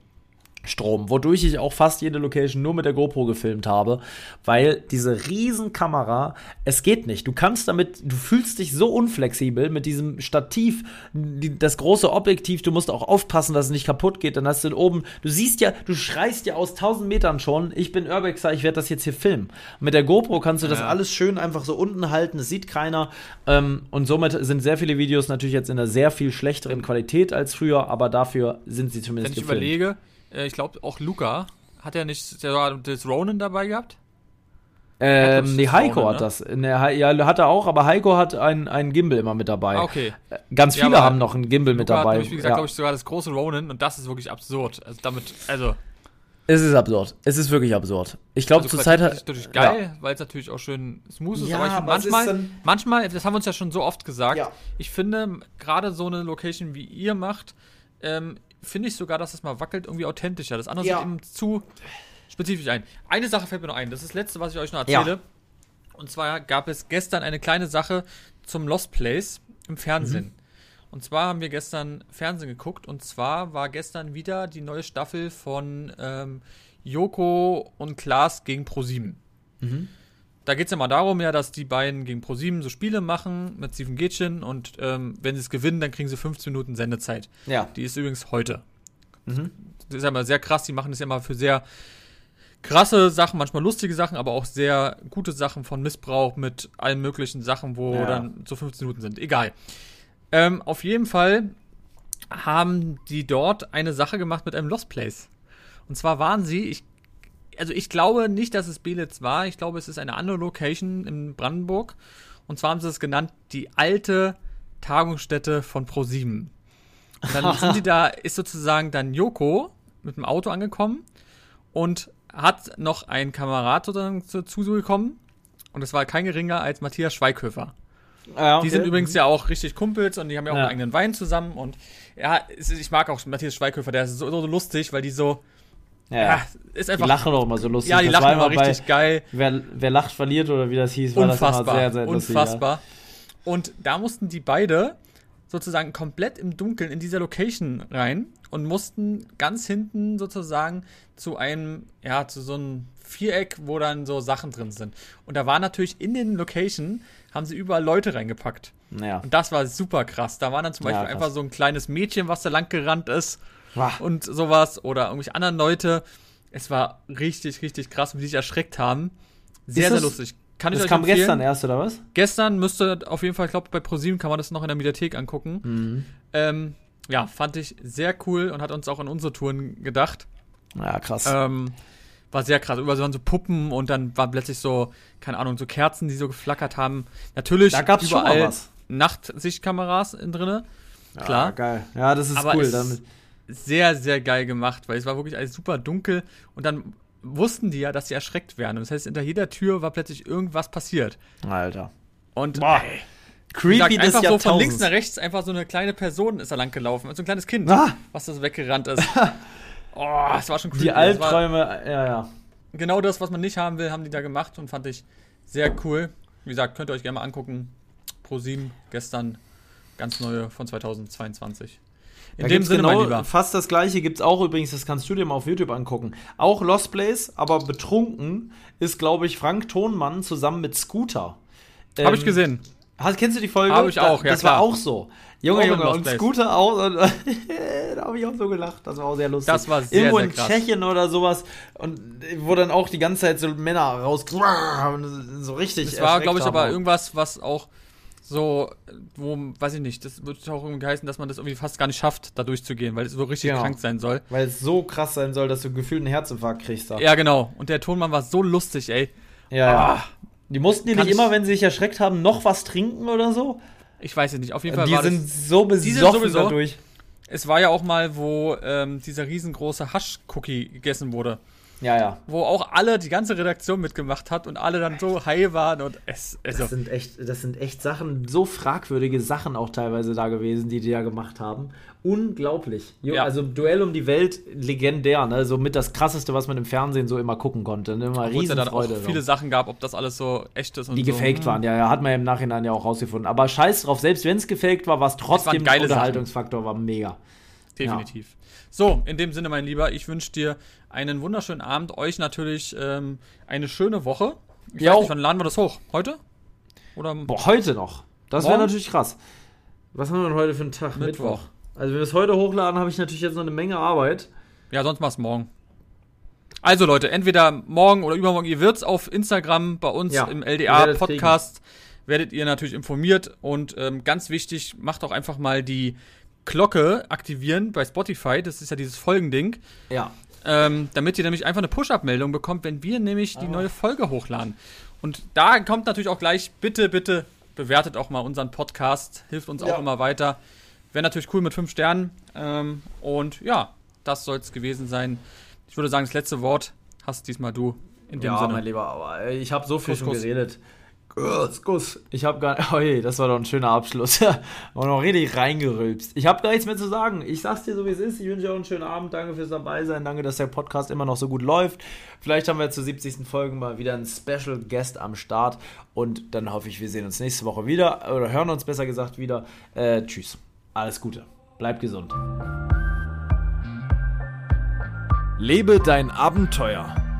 Strom, wodurch ich auch fast jede Location nur mit der GoPro gefilmt habe, weil diese Riesenkamera, es geht nicht. Du kannst damit, du fühlst dich so unflexibel mit diesem Stativ, die, das große Objektiv, du musst auch aufpassen, dass es nicht kaputt geht, dann hast du oben, du siehst ja, du schreist ja aus 1000 Metern schon, ich bin Urbexer, ich werde das jetzt hier filmen. Mit der GoPro kannst du das Ja. alles schön einfach so unten halten, es sieht keiner ähm, und somit sind sehr viele Videos natürlich jetzt in einer sehr viel schlechteren Qualität als früher, aber dafür sind sie Wenn zumindest ich überlege, äh, ich glaube auch Luca, hat er nicht der war das Ronin dabei gehabt? Ähm, das nee, Heiko Ronin, hat ne? das. Ne, ja, hat er auch, aber Heiko hat ein, ein Gimbal immer mit dabei. Ah, okay. Ganz Ja, viele aber haben noch ein Gimbal mit Luca dabei. hat nämlich, wie gesagt, ja. glaube ich, sogar das große Ronin und das ist wirklich absurd. Also damit, also, Es ist absurd. Es ist wirklich absurd. Ich glaube, also zur Zeit hat. ist natürlich geil, weil es natürlich auch schön smooth ist, Ja, aber ich finde manchmal, manchmal, das haben wir uns ja schon so oft gesagt, Ja. ich finde, gerade so eine Location wie ihr macht, ähm, finde ich sogar, dass es mal wackelt, irgendwie authentischer. Das andere Ja. sieht eben zu spezifisch ein. Eine Sache fällt mir noch ein, das ist das letzte, was ich euch noch erzähle. Ja. Und zwar gab es gestern eine kleine Sache zum Lost Place im Fernsehen. Und zwar haben wir gestern Fernsehen geguckt und zwar war gestern wieder die neue Staffel von ähm, Joko und Klaas gegen ProSieben. Da geht es ja mal darum, ja, dass die beiden gegen ProSieben so Spiele machen mit Steven Gätchen und ähm, wenn sie es gewinnen, dann kriegen sie 15 Minuten Sendezeit. Ja. Die ist übrigens heute. Mhm. Das ist ja immer sehr krass, die machen das ja immer für sehr krasse Sachen, manchmal lustige Sachen, aber auch sehr gute Sachen von Missbrauch mit allen möglichen Sachen, wo Ja. dann so 15 Minuten sind. Egal. Ähm, auf jeden Fall haben die dort eine Sache gemacht mit einem Lost Place. Und zwar waren sie, ich, also ich glaube nicht, dass es Belitz war, ich glaube, es ist eine andere Location in Brandenburg. Und zwar haben sie es genannt, die alte Tagungsstätte von Pro7. Und dann sind die da, ist sozusagen dann Joko mit dem Auto angekommen und hat noch ein Kamerad sozusagen dazu gekommen. Und es war kein geringer als Matthias Schweighöfer. Ja, Die sind übrigens ja auch richtig Kumpels und die haben ja auch Ja. einen eigenen Wein zusammen. Und ja, ich mag auch Matthias Schweighöfer, der ist so, so lustig, weil die so, Ja. ja, ist Die einfach. lachen doch immer so lustig. ja, die Das lachen immer bei richtig geil. Wer, wer lacht, verliert oder wie das hieß, war Unfassbar. das immer sehr, sehr lustig. unfassbar. Und da mussten die beide sozusagen komplett im Dunkeln in dieser Location rein und mussten ganz hinten sozusagen zu einem, ja, zu so einem Viereck, wo dann so Sachen drin sind. Und da war natürlich in den Location, haben sie überall Leute reingepackt. Ja. ja. Und das war super krass. Da war dann zum Ja, Beispiel krass. einfach so ein kleines Mädchen, was da lang gerannt ist Wah. und sowas oder irgendwelche anderen Leute. Es war richtig, richtig krass, wie die sich erschreckt haben. Sehr, sehr lustig. Kann Das kam empfehlen. gestern erst, oder was? Gestern müsste auf jeden Fall, ich glaube, bei ProSieben kann man das noch in der Mediathek angucken. Mhm. Ähm, ja, fand ich sehr cool und hat uns auch an unsere Touren gedacht. Ja, krass. Ähm, war sehr krass. Überall waren so Puppen und dann waren plötzlich so, keine Ahnung, so Kerzen, die so geflackert haben. Natürlich da gab's überall was. Nachtsichtkameras in drinne. Ja, klar. geil. Ja, das ist Aber cool. Damit. Sehr, sehr geil gemacht, weil es war wirklich alles super dunkel und dann wussten die ja, dass sie erschreckt werden. Und das heißt, hinter jeder Tür war plötzlich irgendwas passiert. Alter. Und Boah. Gesagt, Creepy des einfach so von links nach rechts, einfach so eine kleine Person ist da lang gelaufen, so ein kleines Kind, Ah. was da so weggerannt ist. oh, das war schon creepy. Die war Albträume, ja, ja. genau das, was man nicht haben will, haben die da gemacht und fand ich sehr cool. Wie gesagt, könnt ihr euch gerne mal angucken. Pro 7 gestern ganz neue von 2022. In Da dem Sinne, genau fast das gleiche gibt's auch übrigens, das kannst du dir mal auf YouTube angucken. Auch Lost Place, aber betrunken ist, glaube ich, Frank Thonmann zusammen mit Scooter. Habe Ähm, ich gesehen. Hast, kennst du die Folge? Hab ich auch, ja, Das war klar. auch so. Junge, Auch Junge, und Place. Scooter auch. Und, da habe ich auch so gelacht. Das war auch sehr lustig. Das war sehr, Irgendwo sehr in krass. Tschechien oder sowas. Und wo dann auch die ganze Zeit so Männer raus. So richtig. Es war, glaube ich, aber irgendwas, was auch so, wo, weiß ich nicht, das wird auch irgendwie heißen, dass man das irgendwie fast gar nicht schafft, da durchzugehen, weil es so richtig Genau. krank sein soll. Weil es so krass sein soll, dass du gefühlt einen Herzinfarkt kriegst. Da. Ja, genau. Und der Tonmann war so lustig, ey. Ja. Ah, Die mussten die nicht ich- immer, wenn sie sich erschreckt haben, noch was trinken oder so? ich weiß es nicht. Auf jeden Fall Die war sind das, so sind besoffen sowieso- dadurch. es war ja auch mal, wo ähm, dieser riesengroße Hasch-Cookie gegessen wurde. Ja, ja. Wo auch alle, die ganze Redaktion mitgemacht hat und alle dann so high waren und es, also, Das sind echt, das sind echt Sachen, so fragwürdige Sachen auch teilweise da gewesen, die die da gemacht haben. Unglaublich. Jo, Ja. Also Duell um die Welt, legendär, ne? So mit das krasseste, was man im Fernsehen so immer gucken konnte. Ne? Immer es ja dann auch Riesenfreude. viele so. Sachen gab, ob das alles so echt ist und die so. gefaked hm. waren, ja, ja, hat man ja im Nachhinein ja auch rausgefunden. Aber scheiß drauf, selbst wenn es gefaked war, war es trotzdem, Unterhaltungsfaktor war mega. Definitiv. Ja. So, in dem Sinne, mein Lieber, ich wünsche dir einen wunderschönen Abend. Euch natürlich ähm, eine schöne Woche. Ich ja, weiß nicht, wann laden wir das hoch? Heute? Oder Boah, heute noch. Das wäre natürlich krass. Was haben wir denn heute für einen Tag? Mittwoch. Mittwoch. Also, wenn wir es heute hochladen, habe ich natürlich jetzt noch eine Menge Arbeit. Ja, sonst mach's morgen. Also Leute, entweder morgen oder übermorgen, ihr wird's auf Instagram bei uns ja, im LDA-Podcast, werdet ihr natürlich informiert und ähm, ganz wichtig, macht auch einfach mal die Glocke aktivieren bei Spotify, das ist ja dieses Folgending. Ja. Ähm, damit ihr nämlich einfach eine Push-Up-Meldung bekommt, wenn wir nämlich die ah. neue Folge hochladen. Und da kommt natürlich auch gleich, bitte, bitte bewertet auch mal unseren Podcast, hilft uns ja. auch immer weiter. Wäre natürlich cool mit fünf Sternen. Ähm, und ja, das soll es gewesen sein. Ich würde sagen, das letzte Wort hast diesmal du. In dem ja, Sinne. mein Lieber, aber ich habe so viel Kuss, schon Kuss. geredet. Kuss. Ich habe gar Oh das war doch ein schöner Abschluss. Und noch richtig reingerülpst. Ich habe gar nichts mehr zu sagen. Ich sag's dir so, wie es ist. Ich wünsche dir auch einen schönen Abend. Danke fürs Dabeisein. Danke, dass der Podcast immer noch so gut läuft. Vielleicht haben wir zur 70. Folge mal wieder einen Special Guest am Start. Und dann hoffe ich, wir sehen uns nächste Woche wieder. Oder hören uns besser gesagt wieder. Äh, tschüss. Alles Gute. Bleib gesund. Lebe dein Abenteuer.